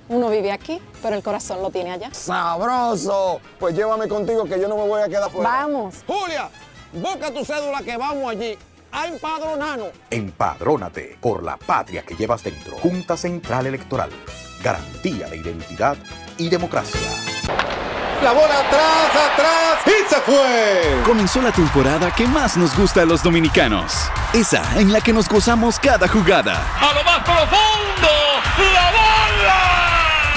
uno vive aquí, pero el corazón lo tiene allá. ¡Sabroso! Pues llévame contigo que yo no me voy a quedar fuera. Vamos. Julia, busca tu cédula que vamos allí a empadronarnos. Empadrónate por la patria que llevas dentro. Junta Central Electoral. Garantía de identidad y democracia. La bola atrás, atrás y se fue. Comenzó la temporada que más nos gusta a los dominicanos. Esa en la que nos gozamos cada jugada. A lo más profundo, la bola.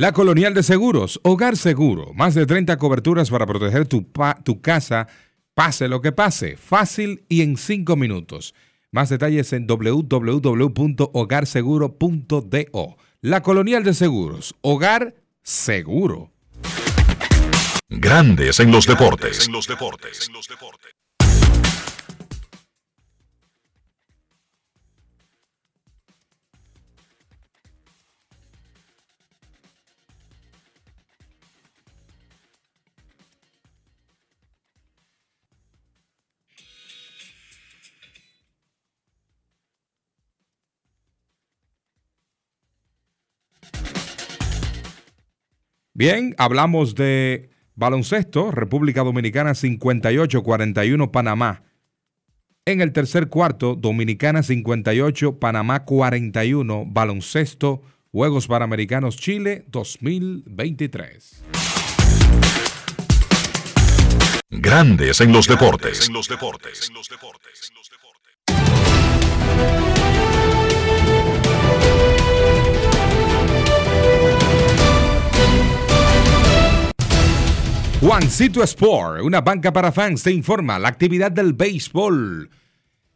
La Colonial de Seguros, Hogar Seguro, más de 30 coberturas para proteger tu, pa- tu casa, pase lo que pase, fácil y en 5 minutos. Más detalles en www.hogarseguro.do. La Colonial de Seguros, Hogar Seguro. Grandes en los deportes. Bien, hablamos de baloncesto, República Dominicana 58-41 Panamá. En el tercer cuarto, Dominicana 58, Panamá 41, baloncesto, Juegos Panamericanos Chile 2023. Grandes en los deportes. Juancito Sport, una banca para fans, te informa la actividad del béisbol.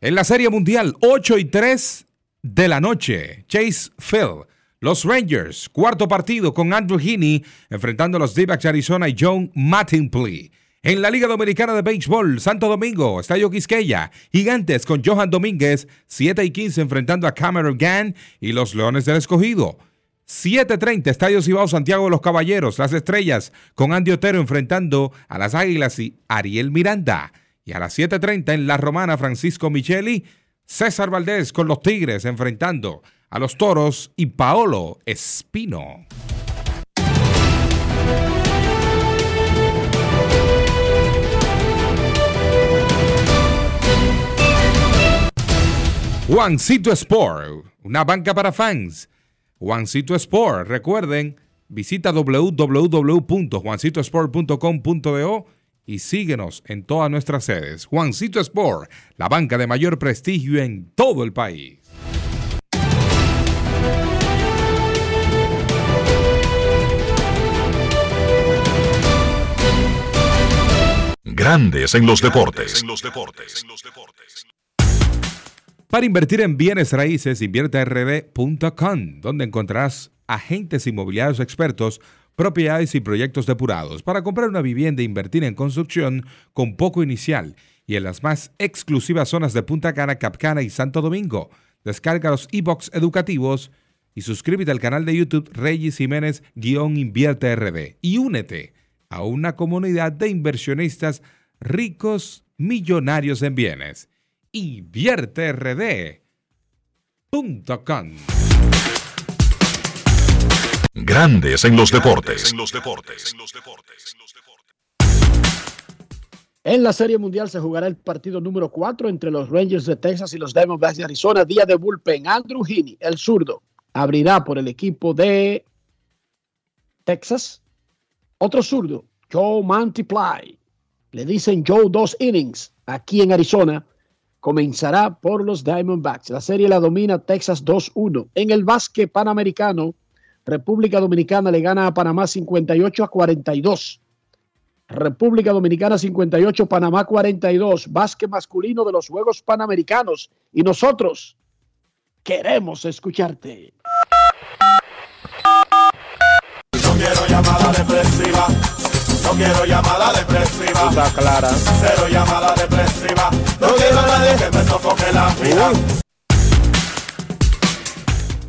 En la Serie Mundial, 8 y 3 de la noche, Chase Field. Los Rangers, cuarto partido con Andrew Heaney enfrentando a los D-backs Arizona y John Mattingly. En la Liga Dominicana de Béisbol, Santo Domingo, Estadio Quisqueya, Gigantes con Johan Domínguez, 7 y 15 enfrentando a Cameron Gann y los Leones del Escogido. 7.30, Estadio Cibao, Santiago de los Caballeros, Las Estrellas, con Andy Otero enfrentando a las Águilas y Ariel Miranda. Y a las 7.30 en La Romana, Francisco Micheli, César Valdés con los Tigres enfrentando a los Toros y Paolo Espino. Juancito Sport, una banca para fans. Juancito Sport, recuerden, visita www.juancitosport.com.do y síguenos en todas nuestras sedes. Juancito Sport, la banca de mayor prestigio en todo el país. Grandes en los deportes. Para invertir en bienes raíces, invierterd.com, donde encontrarás agentes inmobiliarios expertos, propiedades y proyectos depurados para comprar una vivienda e invertir en construcción con poco inicial y en las más exclusivas zonas de Punta Cana, Capcana y Santo Domingo. Descarga los e-books educativos y suscríbete al canal de YouTube Reyes Jiménez-Invierte RD y únete a una comunidad de inversionistas ricos millonarios en bienes. InvierteRD.com Grandes en los deportes. En la Serie Mundial se jugará el partido número 4 entre los Rangers de Texas y los Diamondbacks de Arizona. Día de bullpen. Andrew Heaney, el zurdo, abrirá por el equipo de Texas. Otro zurdo, Joe Multiply. Le dicen Joe dos innings aquí en Arizona. Comenzará por los Diamondbacks. La serie la domina Texas 2-1. En el básquet panamericano, República Dominicana le gana a Panamá 58 a 42. República Dominicana 58, Panamá 42. Básquet masculino de los Juegos Panamericanos. Y nosotros queremos escucharte. Quiero llamada. No quiero llamada depresiva. Está clara. Cero llamada depresiva. No quiero a nadie que me sofoque la vida.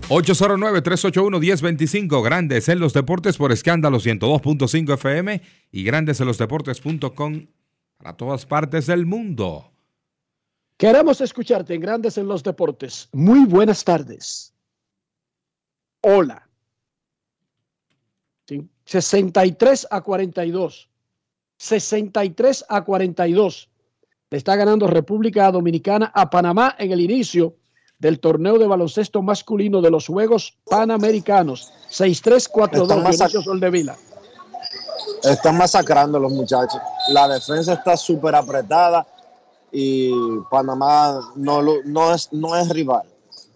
809-381-1025, Grandes en los Deportes por escándalo 102.5 FM y Grandes en los Deportes.com para todas partes del mundo. Queremos escucharte en Grandes en los Deportes. Muy buenas tardes. Hola. Sí, 63 a 42. 63 a 42. Le está ganando República Dominicana a Panamá en el inicio del torneo de baloncesto masculino de los Juegos Panamericanos. 6-3-4-2, Están masac- Dionisio Soldevila. Están masacrando a los muchachos. La defensa está súper apretada y Panamá no, es, no es rival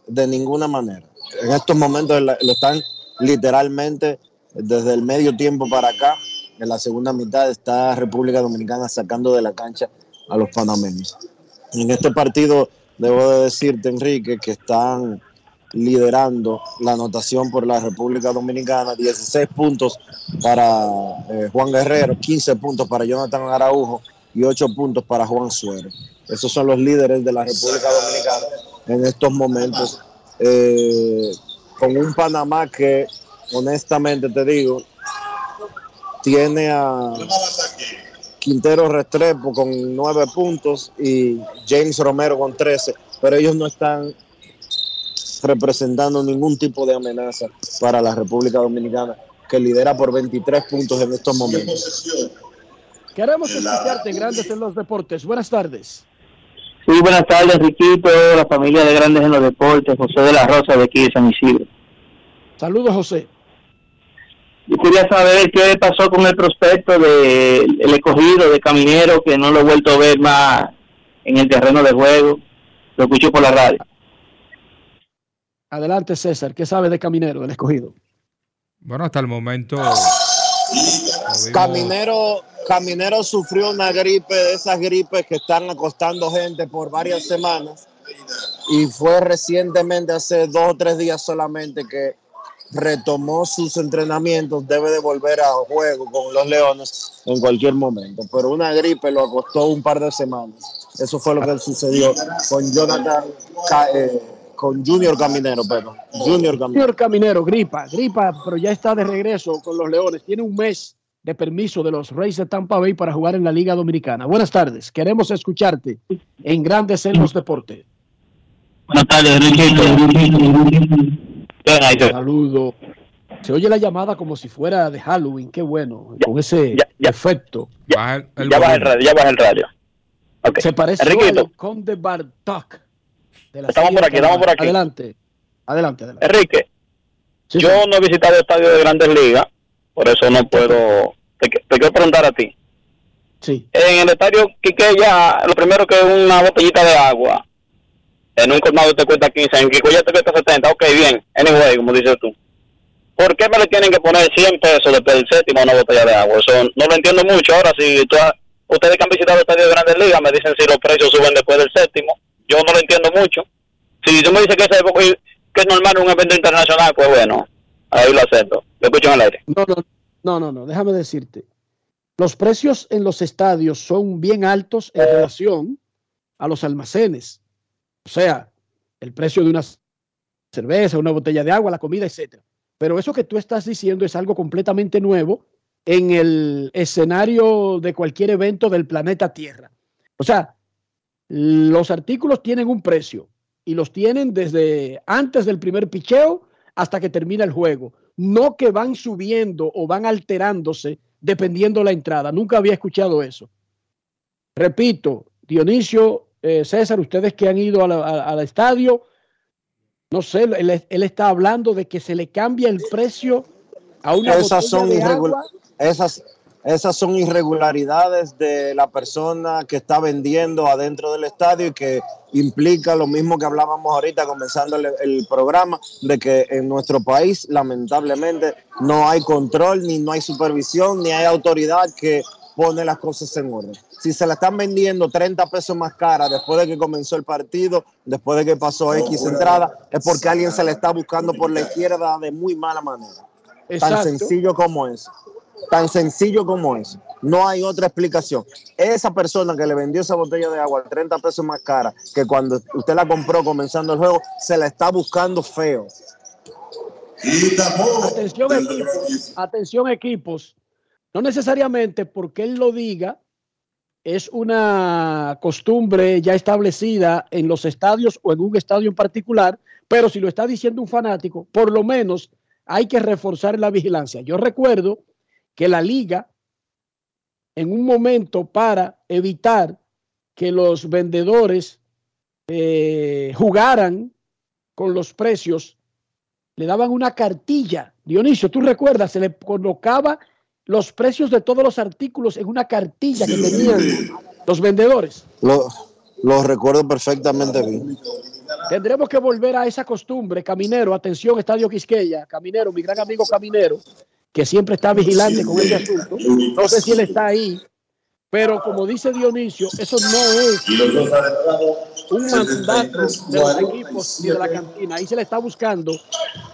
de ninguna manera. En estos momentos lo están literalmente desde el medio tiempo para acá. En la segunda mitad está República Dominicana sacando de la cancha a los panameños. En este partido debo de decirte, Enrique, que están liderando la anotación por la República Dominicana, 16 puntos para eh, Juan Guerrero, 15 puntos para Jonathan Araujo y 8 puntos para Juan Suero. Esos son los líderes de la República Dominicana en estos momentos, eh, con un Panamá que, honestamente te digo, tiene a Quintero Restrepo con 9 puntos y James Romero con 13, pero ellos no están representando ningún tipo de amenaza para la República Dominicana, que lidera por 23 puntos en estos momentos. Queremos escucharte Grandes en los Deportes. Buenas tardes. Sí, buenas tardes, Riquito, la familia de Grandes en los Deportes, José de la Rosa de aquí de San Isidro. Saludos, José. Yo quería saber qué pasó con el prospecto del el escogido de Caminero, que no lo he vuelto a ver más en el terreno de juego. Lo escucho por la radio. Adelante, César. ¿Qué sabe de Caminero, del escogido? Bueno, hasta el momento. Caminero, Caminero sufrió una gripe de esas gripes que están acostando gente por varias semanas y fue recientemente, hace dos o tres días solamente, que retomó sus entrenamientos, debe de volver a juego con los Leones en cualquier momento, pero una gripe lo acostó un par de semanas. Eso fue lo que sucedió con Jonathan, eh, con Junior Caminero, pero Junior Caminero. Señor Caminero, gripa, gripa, pero ya está de regreso con los Leones. Tiene un mes de permiso de los Reyes de Tampa Bay para jugar en la Liga Dominicana. Buenas tardes. Queremos escucharte en Grandes en los Deportes. Buenas tardes, Riquito. Saludo. Se oye la llamada como si fuera de Halloween. Qué bueno. Con ese efecto. Ya baja el radio, ya baja el radio. Se parece Enriquito. al Conde Bartok. de la Estamos por aquí, estamos por aquí. Adelante. Adelante, adelante. Enrique, yo no he visitado estadios de grandes ligas, por eso no puedo. Te, te quiero preguntar a ti. Sí. En el estadio Quiqueya, lo primero que es una botellita de agua. En un colmado te cuesta 15, en Quiqueya te cuesta 70. Ok, bien. Anyway, como dices tú. ¿Por qué me le tienen que poner 100 pesos después del séptimo a una botella de agua? Eso no lo entiendo mucho. Ahora, si tú has- ustedes que han visitado estadios de grandes ligas me dicen si los precios suben después del séptimo, yo no lo entiendo mucho. Si tú me dices que, ese- que es normal un evento internacional, pues bueno, ahí lo acepto. Lo escucho en el aire. No, no, no, no, no, déjame decirte. Los precios en los estadios son bien altos en relación a los almacenes. O sea, el precio de una cerveza, una botella de agua, la comida, etcétera. Pero eso que tú estás diciendo es algo completamente nuevo en el escenario de cualquier evento del planeta Tierra. O sea, los artículos tienen un precio y los tienen desde antes del primer picheo hasta que termina el juego. no que van subiendo o van alterándose dependiendo la entrada. Nunca había escuchado eso. Repito, Dionisio, eh, César, ustedes que han ido a la- a- al estadio, no sé, él, él está hablando de que se le cambia el precio a una esas son de irregul- agua. esas esas son irregularidades de la persona que está vendiendo adentro del estadio y que implica lo mismo que hablábamos ahorita comenzando el, el programa de que en nuestro país lamentablemente no hay control ni no hay supervisión ni hay autoridad que pone las cosas en orden. Si se la están vendiendo 30 pesos más cara después de que comenzó el partido, después de que pasó X entrada, es porque alguien se le está buscando por la izquierda de muy mala manera. Tan sencillo como eso. Tan sencillo como eso. No hay otra explicación. Esa persona que le vendió esa botella de agua a 30 pesos más cara que cuando usted la compró comenzando el juego, se la está buscando feo. Atención equipos, atención equipos. No necesariamente porque él lo diga, es una costumbre ya establecida en los estadios o en un estadio en particular, pero si lo está diciendo un fanático, por lo menos hay que reforzar la vigilancia. Yo recuerdo que la liga, en un momento para evitar que los vendedores eh, jugaran con los precios, le daban una cartilla. Dionisio, tú recuerdas, se le colocaba los precios de todos los artículos en una cartilla que tenían los vendedores. Lo, lo recuerdo perfectamente bien. Tendremos que volver a esa costumbre. Caminero, atención, Estadio Quisqueya. Caminero, mi gran amigo Caminero, que siempre está vigilante con este asunto. No sé si él está ahí, pero como dice Dionisio, eso no es un mandato de los equipos ni de la cantina. Ahí se le está buscando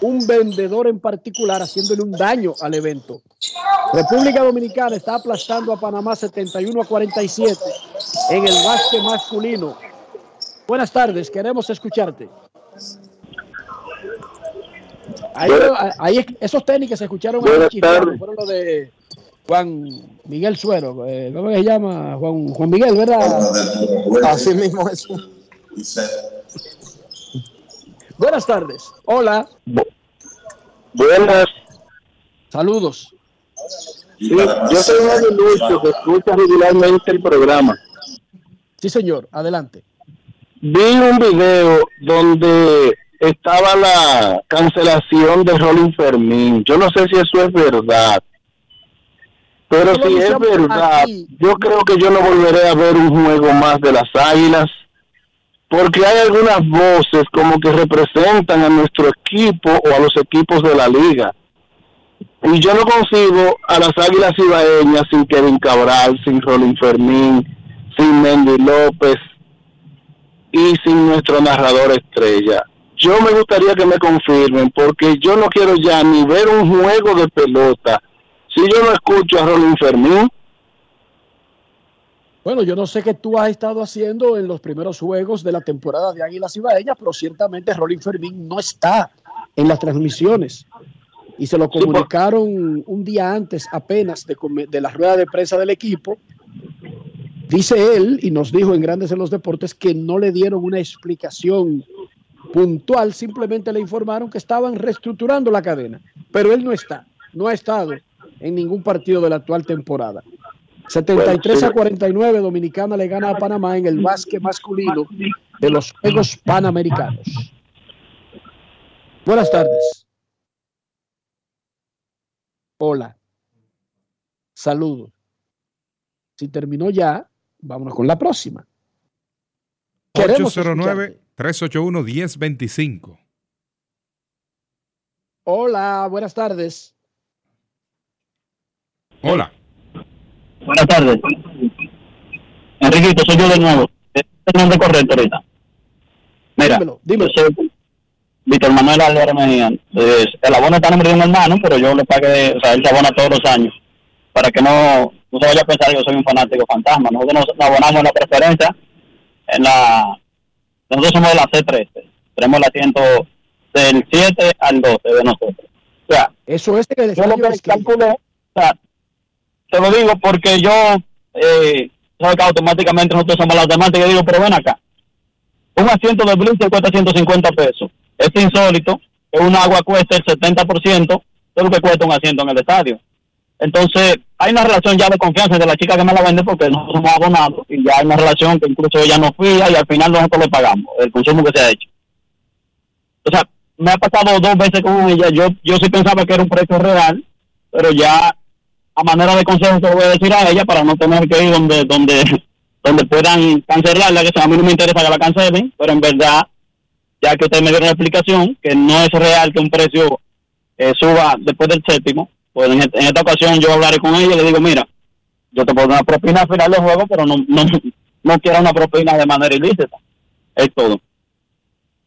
un vendedor en particular haciéndole un daño al evento. República Dominicana está aplastando a Panamá 71 a 47 en el básquet masculino. Buenas tardes, queremos escucharte. Ahí, ahí esos tenis que se escucharon tardes. fueron los de Juan Miguel Suero. eh, ¿Cómo se llama? Juan, Juan Miguel, ¿verdad? Así mismo es. Buenas tardes. Hola. Buenas. Saludos. Sí, yo soy un aguilucho que escucha regularmente el programa. Sí, señor. Adelante. Vi un video donde estaba la cancelación de Rolling Fermín. Yo no sé si eso es verdad. Pero si es verdad, yo creo que yo no volveré a ver un juego más de las Águilas. Porque hay algunas voces como que representan a nuestro equipo o a los equipos de la liga. Y yo no consigo a las Águilas Ibaeñas sin Kevin Cabral, sin Rolín Fermín, sin Mendy López y sin nuestro narrador estrella. Yo me gustaría que me confirmen porque yo no quiero ya ni ver un juego de pelota si yo no escucho a Rolín Fermín. Bueno, yo no sé qué tú has estado haciendo en los primeros juegos de la temporada de Águilas Ibaeñas, pero ciertamente Rolín Fermín no está en las transmisiones. Y se lo comunicaron un día antes apenas de, de la rueda de prensa del equipo. Dice él, y nos dijo en Grandes en los Deportes, que no le dieron una explicación puntual, simplemente le informaron que estaban reestructurando la cadena. Pero él no está, no ha estado en ningún partido de la actual temporada. 73 a 49, Dominicana le gana a Panamá en el básquet masculino de los Juegos Panamericanos. Buenas tardes. Hola. Saludos. Si terminó ya, vámonos con la próxima. Queremos escucharte. 809-381-1025. Hola, buenas tardes. Hola. Buenas tardes. Enriquito, soy yo de nuevo. Es el nombre correcto ahorita. Mira, yo soy Víctor Manuel Álvarez Mejía. El abono está a nombre de hermano, pero yo le pagué, o sea, él se abona todos los años. Para que no, no se vaya a pensar que yo soy un fanático fantasma. Nosotros nos, nos abonamos en la preferencia. En la, nosotros somos de la C13. Tenemos el asiento del 7 al 12 de nosotros. O sea, Eso es que yo lo que calculé, o sea, te lo digo porque yo, eh, sabes que automáticamente nosotros somos las demás, yo digo, pero ven acá, un asiento de Blizzard cuesta 150 pesos, es insólito, que un agua cuesta el 70% es lo que cuesta un asiento en el estadio. Entonces, hay una relación ya de confianza de la chica que me la vende porque no somos abonados y ya hay una relación que incluso ella nos fía y al final nosotros le pagamos el consumo que se ha hecho. O sea, me ha pasado dos veces con ella. Yo, yo sí pensaba que era un precio real, pero ya a manera de consejo se lo voy a decir a ella para no tener que ir donde donde donde puedan cancelarla, que a mí no me interesa que la cancelen, pero en verdad, ya que ustedes me dieron la explicación, que no es real que un precio eh, suba después del séptimo, pues en, en, esta ocasión yo hablaré con ella y le digo, mira, yo te dar una propina al final del juego, pero no, no, no quiero una propina de manera ilícita. Es todo.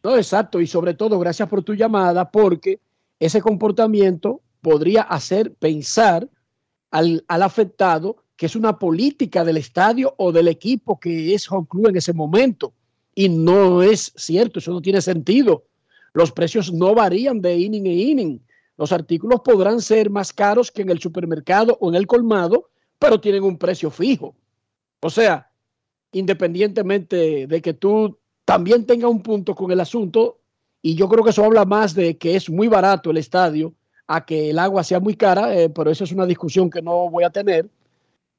No, exacto, y sobre todo, gracias por tu llamada, porque ese comportamiento podría hacer pensar al, afectado que es una política del estadio o del equipo que es home club en ese momento. Y no es cierto, eso no tiene sentido. Los precios no varían de inning a inning. Los artículos podrán ser más caros que en el supermercado o en el colmado, pero tienen un precio fijo. O sea, independientemente de que tú también tengas un punto con el asunto, y yo creo que eso habla más de que es muy barato el estadio a que el agua sea muy cara, eh, pero eso es una discusión que no voy a tener.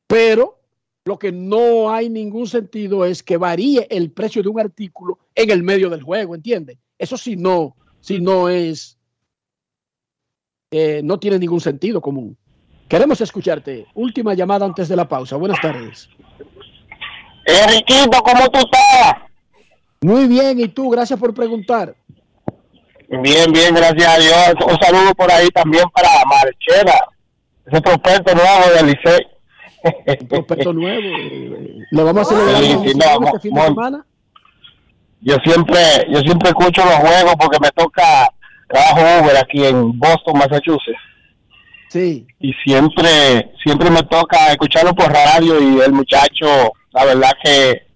Pero lo que no hay ningún sentido es que varíe el precio de un artículo en el medio del juego, ¿entiendes? Eso sí no, si no es, eh, no tiene ningún sentido común. Queremos escucharte. Última llamada antes de la pausa. Buenas tardes. Enriquito, ¿cómo tú estás? Muy bien, ¿y tú? Gracias por preguntar. Bien, bien, gracias a Dios. Un saludo por ahí también para Marchera, ese prospecto nuevo de Licey. Prospecto nuevo. ¿Lo vamos a celebrar sí, sí, no, este fin de semana? Yo siempre, yo siempre escucho los juegos porque me toca trabajo Uber aquí en Boston, Massachusetts. Sí. Y siempre, siempre me toca escucharlo por radio y el muchacho, la verdad que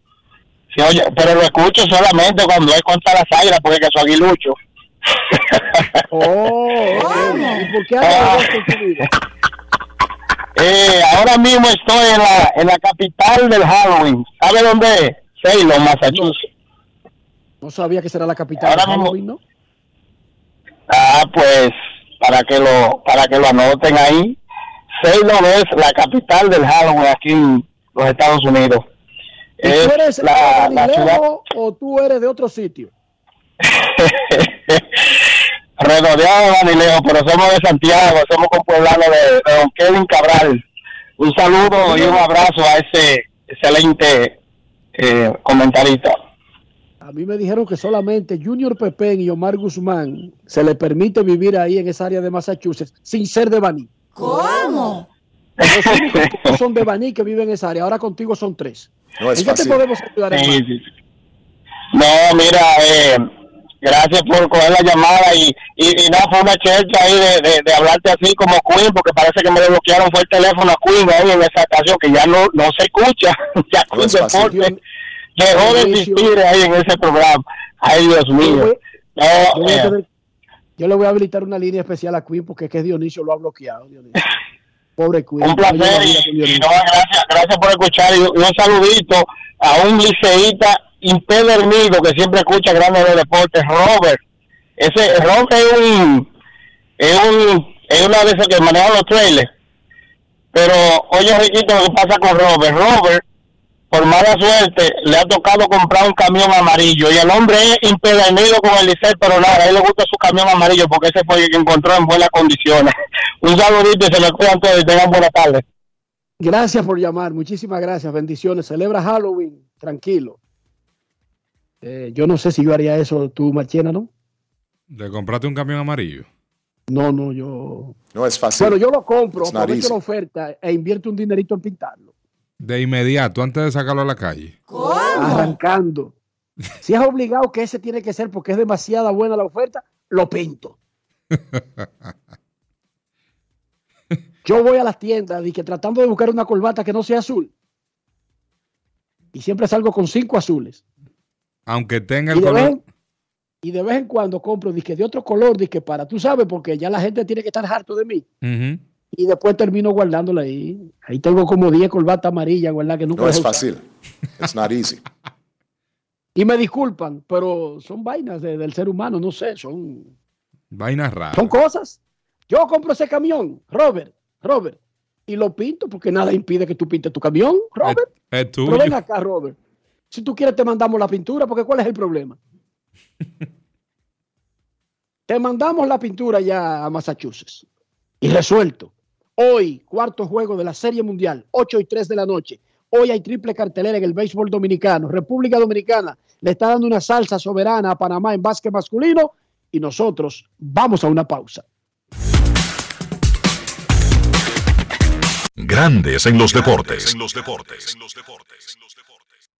sí, oye, pero lo escucho solamente cuando es contra las águilas porque que soy aguilucho. Oh, ¿y por qué ah. eh, ahora mismo estoy en la, en la capital del Halloween. ¿Sabe dónde es? Salem, Massachusetts. No sabía que será la capital ahora del Halloween, ¿no? Ah, pues para que lo para que lo anoten ahí. Salem es la capital del Halloween aquí en los Estados Unidos. ¿Y tú eres la, la ciudad... o tú eres de otro sitio? Redodeado de pero somos de Santiago, somos compoblanos de, de Don Kevin Cabral. Un saludo y un abrazo a ese excelente eh, comentarista. A mí me dijeron que solamente Junior Pepén y Omar Guzmán se le permite vivir ahí en esa área de Massachusetts sin ser de Baní. ¿Cómo? son de Baní que viven en esa área. Ahora contigo son tres. No es ¿En qué te podemos ayudar? Sí, sí. No, mira, eh, gracias por coger la llamada y, y, y nada, fue una chercha ahí de, de, de, hablarte así como Queen, porque parece que me desbloquearon fue el teléfono a Queen ahí en esa ocasión, que ya no, no se escucha, ya no es deporte dejó de existir ahí en ese programa. Ay, Dios mío. No, yo, eh. tener, yo, le voy a habilitar una línea especial a Queen porque es que Dionisio lo ha bloqueado. Dionisio. Pobre Queen. Un placer y, y no, gracias, gracias por escuchar y, un saludito a un liceísta impedernido que siempre escucha grandes de deportes, Robert. Ese Robert es un, es un, es una de esas que maneja los trailers. Pero, oye, Riquito, que pasa con Robert. Robert, por mala suerte, le ha tocado comprar un camión amarillo. Y el hombre es impedernido con el Licey, pero nada, a él le gusta su camión amarillo porque ese fue el que encontró en buenas condiciones. un saludito y se lo cuidan todos y tengan buenas tardes. Gracias por llamar, muchísimas gracias, bendiciones. Celebra Halloween, tranquilo. Eh, yo no sé si yo haría eso, tú, Marchena, ¿no? ¿De comprarte un camión amarillo? No, no, yo. No es fácil. Bueno, yo lo compro, aprovecho la oferta e invierto un dinerito en pintarlo. De inmediato, antes de sacarlo a la calle. ¿Cómo? Arrancando. Si es obligado que ese tiene que ser porque es demasiada buena la oferta, lo pinto. Yo voy a las tiendas y que tratando de buscar una corbata que no sea azul. Y siempre salgo con cinco azules. Aunque tenga el y de color. Vez en, y de vez en cuando compro disque de otro color, disque para, tú sabes, porque ya la gente tiene que estar harto de mí. Uh -huh. Y después termino guardándola ahí. Ahí tengo como 10 corbatas amarillas, ¿verdad? Que nunca no es fácil. It's not easy. Y me disculpan, pero son vainas de, del ser humano, no sé, son... Vainas raras. Son cosas. Yo compro ese camión, Robert, Robert, y lo pinto porque nada impide que tú pintes tu camión, Robert. Es tuyo. Pero ven acá, Robert. Si tú quieres, te mandamos la pintura, porque ¿cuál es el problema? te mandamos la pintura ya a Massachusetts. Y resuelto. Hoy, cuarto juego de la Serie Mundial, 8 y 3 de la noche. Hoy hay triple cartelera en el béisbol dominicano. República Dominicana le está dando una salsa soberana a Panamá en básquet masculino y nosotros vamos a una pausa. Grandes en los deportes.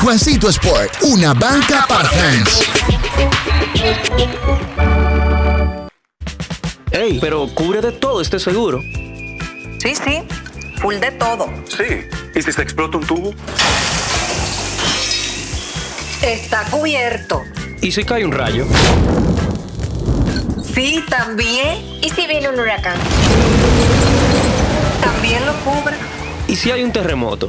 Juancito Sport, una banca para fans. Ey, pero cubre de todo este seguro. Sí, sí, full de todo. Sí. ¿Y si se explota un tubo? Está cubierto. ¿Y si cae un rayo? Sí, también. ¿Y si viene un huracán? También lo cubre. ¿Y si hay un terremoto?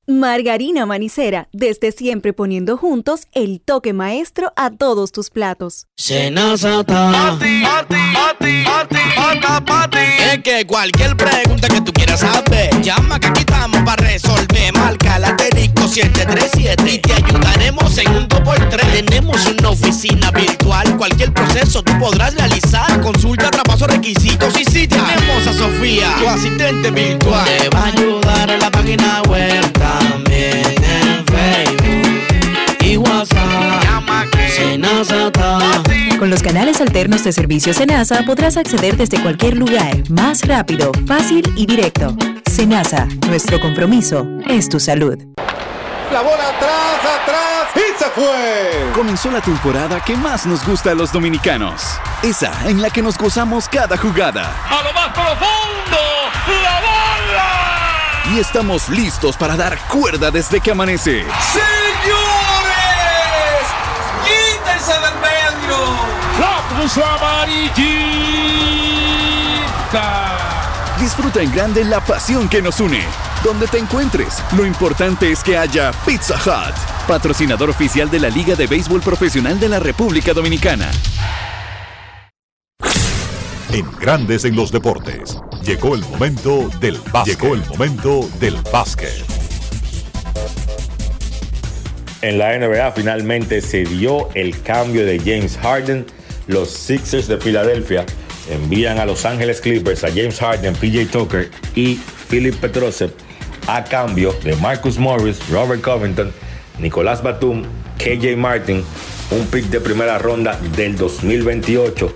Margarina Manicera, desde siempre poniendo juntos el toque maestro a todos tus platos. Es que cualquier pregunta que tú quieras saber, llama que aquí estamos para resolver. Marca la asterisco 737 y te ayudaremos en un 2x3. Tenemos una oficina virtual, cualquier proceso tú podrás realizar. Consulta, traspaso, requisitos y si tenemos a Sofía, tu asistente virtual. Te va a ayudar en la página web también en Facebook y WhatsApp. Llama que Con los canales alternos de servicio Senasa podrás acceder desde cualquier lugar, más rápido, fácil y directo. Senasa, nuestro compromiso es tu salud. La bola atrás, atrás y se fue. Comenzó la temporada que más nos gusta a los dominicanos. Esa en la que nos gozamos cada jugada. A lo más profundo, la bola. Y estamos listos para dar cuerda desde que amanece. ¡Señores! ¡Quítense del medio! ¡La puso amarillita! Disfruta en grande la pasión que nos une. Donde te encuentres, lo importante es que haya Pizza Hut, patrocinador oficial de la Liga de Béisbol Profesional de la República Dominicana. En Grandes en los Deportes, llegó el momento del básquet. Llegó el momento del básquet. En la NBA finalmente se dio el cambio de James Harden. Los Sixers de Filadelfia envían a Los Ángeles Clippers a James Harden, PJ Tucker y Philip Petrosev a cambio de Marcus Morris, Robert Covington, Nicolás Batum, KJ Martin, un pick de primera ronda del 2028,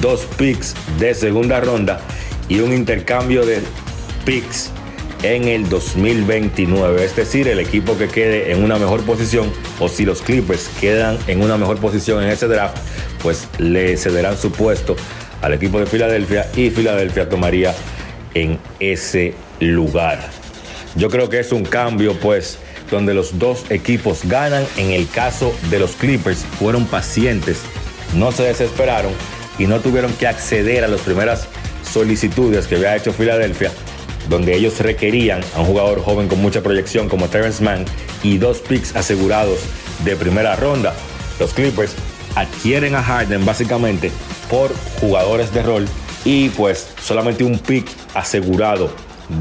dos picks de segunda ronda y un intercambio de picks en el 2029. Es decir, el equipo que quede en una mejor posición o si los Clippers quedan en una mejor posición en ese draft, pues le cederán su puesto al equipo de Filadelfia y Filadelfia tomaría en ese lugar. Yo creo que es un cambio pues donde los dos equipos ganan. En el caso de los Clippers fueron pacientes, no se desesperaron y no tuvieron que acceder a las primeras solicitudes que había hecho Filadelfia donde ellos requerían a un jugador joven con mucha proyección como Terrence Mann y dos picks asegurados de primera ronda. Los Clippers adquieren a Harden básicamente por jugadores de rol y pues solamente un pick asegurado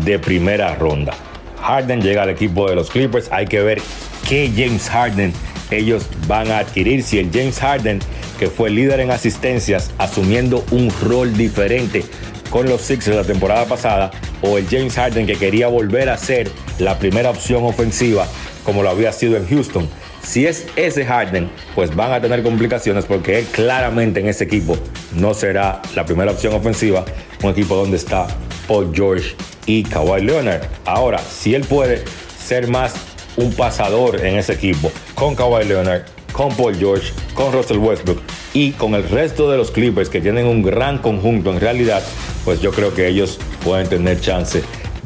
de primera ronda. Harden llega al equipo de los Clippers, hay que ver qué James Harden ellos van a adquirir, si el James Harden que fue líder en asistencias asumiendo un rol diferente con los Sixers la temporada pasada o el James Harden que quería volver a ser la primera opción ofensiva como lo había sido en Houston. Si es ese Harden, pues van a tener complicaciones porque él claramente en ese equipo no será la primera opción ofensiva, un equipo donde está Paul George y Kawhi Leonard. Ahora, si él puede ser más un pasador en ese equipo con Kawhi Leonard, con Paul George, con Russell Westbrook y con el resto de los Clippers que tienen un gran conjunto en realidad, pues yo creo que ellos pueden tener chance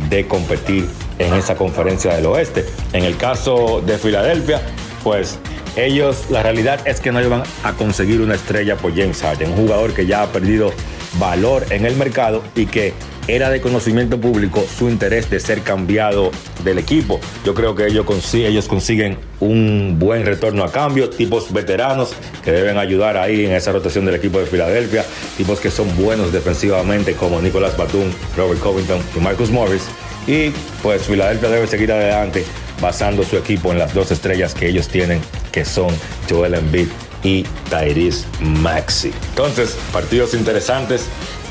de competir en esa conferencia del oeste. En el caso de Filadelfia, pues ellos, la realidad es que no iban a conseguir una estrella por James Harden, un jugador que ya ha perdido valor en el mercado y que era de conocimiento público su interés de ser cambiado del equipo. Yo creo que ellos, ellos consiguen un buen retorno a cambio, tipos veteranos que deben ayudar ahí en esa rotación del equipo de Filadelfia, tipos que son buenos defensivamente como Nicolas Batum, Robert Covington y Marcus Morris. Y pues Filadelfia debe seguir adelante basando su equipo en las dos estrellas que ellos tienen, que son Joel Embiid y Tyrese Maxi. Entonces, partidos interesantes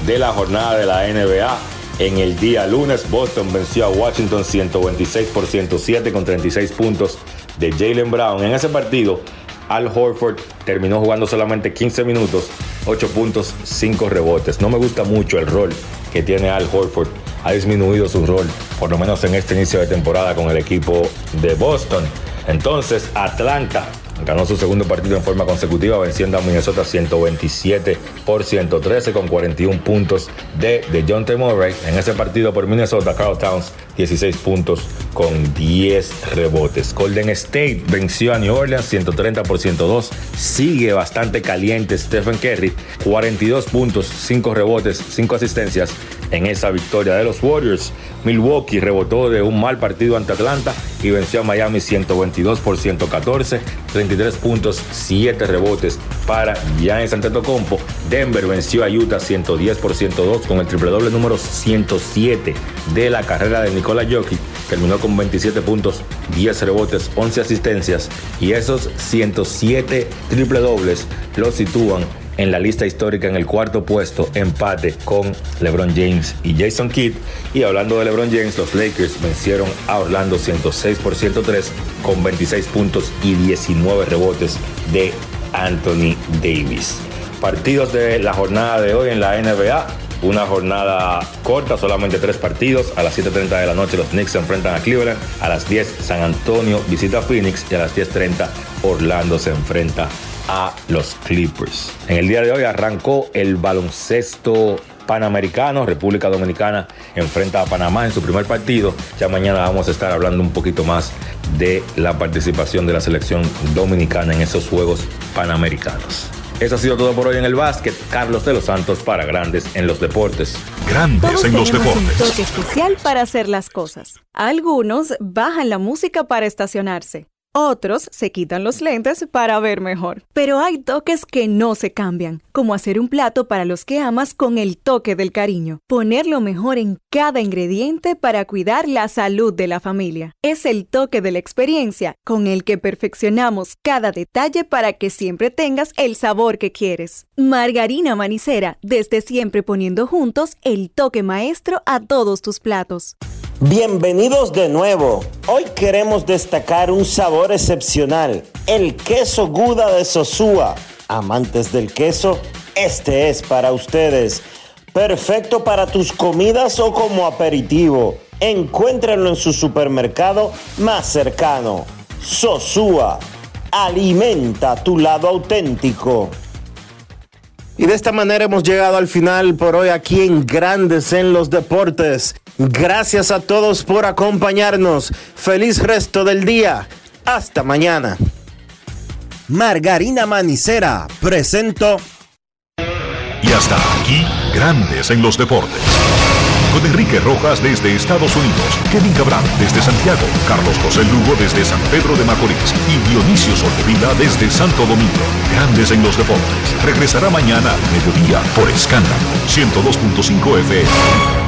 de la jornada de la NBA. En el día lunes, Boston venció a Washington 126 por 107 con 36 puntos de Jalen Brown. En ese partido, Al Horford terminó jugando solamente 15 minutos, 8 puntos, 5 rebotes. No me gusta mucho el rol que tiene Al Horford. Ha disminuido su rol, por lo menos en este inicio de temporada con el equipo de Boston. Entonces, Atlanta Ganó su segundo partido en forma consecutiva, venciendo a Minnesota 127 por 113 con 41 puntos de, John T. Murray. En ese partido por Minnesota, Carl Towns 16 puntos con 10 rebotes. Golden State venció a New Orleans 130 por 102. Sigue bastante caliente Stephen Curry, 42 puntos, 5 rebotes, 5 asistencias en esa victoria de los Warriors. Milwaukee rebotó de un mal partido ante Atlanta y venció a Miami 122 por 114, 33 puntos, 7 rebotes para Giannis Antetokounmpo. Denver venció a Utah 110 por 102 con el triple doble número 107 de la carrera de Nikola Jokic. Terminó con 27 puntos, 10 rebotes, 11 asistencias y esos 107 triple dobles los sitúan en la lista histórica en el cuarto puesto, empate con LeBron James y Jason Kidd. Y hablando de LeBron James, los Lakers vencieron a Orlando 106 por 103 con 26 puntos y 19 rebotes de Anthony Davis. Partidos de la jornada de hoy en la NBA. Una jornada corta, solamente tres partidos. A las 7.30 de la noche los Knicks se enfrentan a Cleveland. A las 10 San Antonio visita a Phoenix. Y a las 10.30 Orlando se enfrenta a los Clippers. En el día de hoy arrancó el baloncesto panamericano. República Dominicana enfrenta a Panamá en su primer partido. Ya mañana vamos a estar hablando un poquito más de la participación de la selección dominicana en esos Juegos Panamericanos. Eso ha sido todo por hoy en el básquet. Carlos de los Santos para Grandes en los Deportes. Grandes Todos en los deportes. un toque especial para hacer las cosas. Algunos bajan la música para estacionarse. Otros se quitan los lentes para ver mejor. Pero hay toques que no se cambian, como hacer un plato para los que amas con el toque del cariño. Poner lo mejor en cada ingrediente para cuidar la salud de la familia. Es el toque de la experiencia con el que perfeccionamos cada detalle para que siempre tengas el sabor que quieres. Margarina Manicera, desde siempre poniendo juntos el toque maestro a todos tus platos. Bienvenidos de nuevo. Hoy queremos destacar un sabor excepcional, el queso Guda de Sosúa. Amantes del queso, este es para ustedes. Perfecto para tus comidas o como aperitivo. Encuéntrenlo en su supermercado más cercano. Sosúa, alimenta tu lado auténtico. Y de esta manera hemos llegado al final por hoy aquí en Grandes en los Deportes. Gracias a todos por acompañarnos. Feliz resto del día. Hasta mañana. Margarina Manicera presento. Y hasta aquí, Grandes en los Deportes. Con Enrique Rojas desde Estados Unidos, Kevin Cabral desde Santiago, Carlos José Lugo desde San Pedro de Macorís y Dionisio Solterida desde Santo Domingo. Grandes en los deportes. Regresará mañana al mediodía por Escándalo 102.5 FM.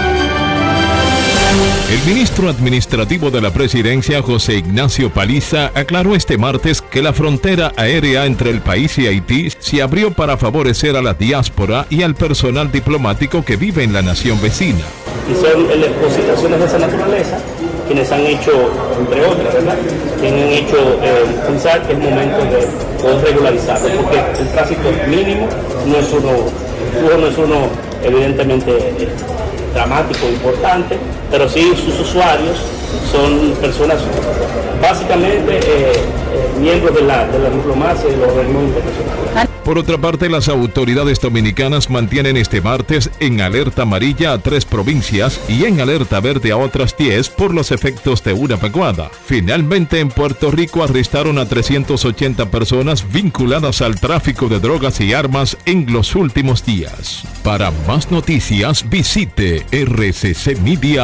El ministro administrativo de la presidencia, José Ignacio Paliza, aclaró este martes que la frontera aérea entre el país y Haití se abrió para favorecer a la diáspora y al personal diplomático que vive en la nación vecina. Y son exposiciones de esa naturaleza quienes han hecho, entre otras, ¿verdad? Quienes han hecho eh, pensar que es momento de poder regularizarlo, porque el tránsito mínimo no es uno, no es uno evidentemente eh, dramático, importante, pero sí sus usuarios son personas básicamente eh, eh, miembros de la, de la diplomacia y los organismos internacionales. Por otra parte, las autoridades dominicanas mantienen este martes en alerta amarilla a tres provincias y en alerta verde a otras 10 por los efectos de una vaguada. Finalmente, en Puerto Rico arrestaron a 380 personas vinculadas al tráfico de drogas y armas en los últimos días. Para más noticias, visite rccmedia.com.do.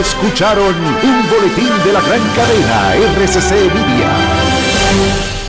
Escucharon un boletín de la gran cadena RCC Media.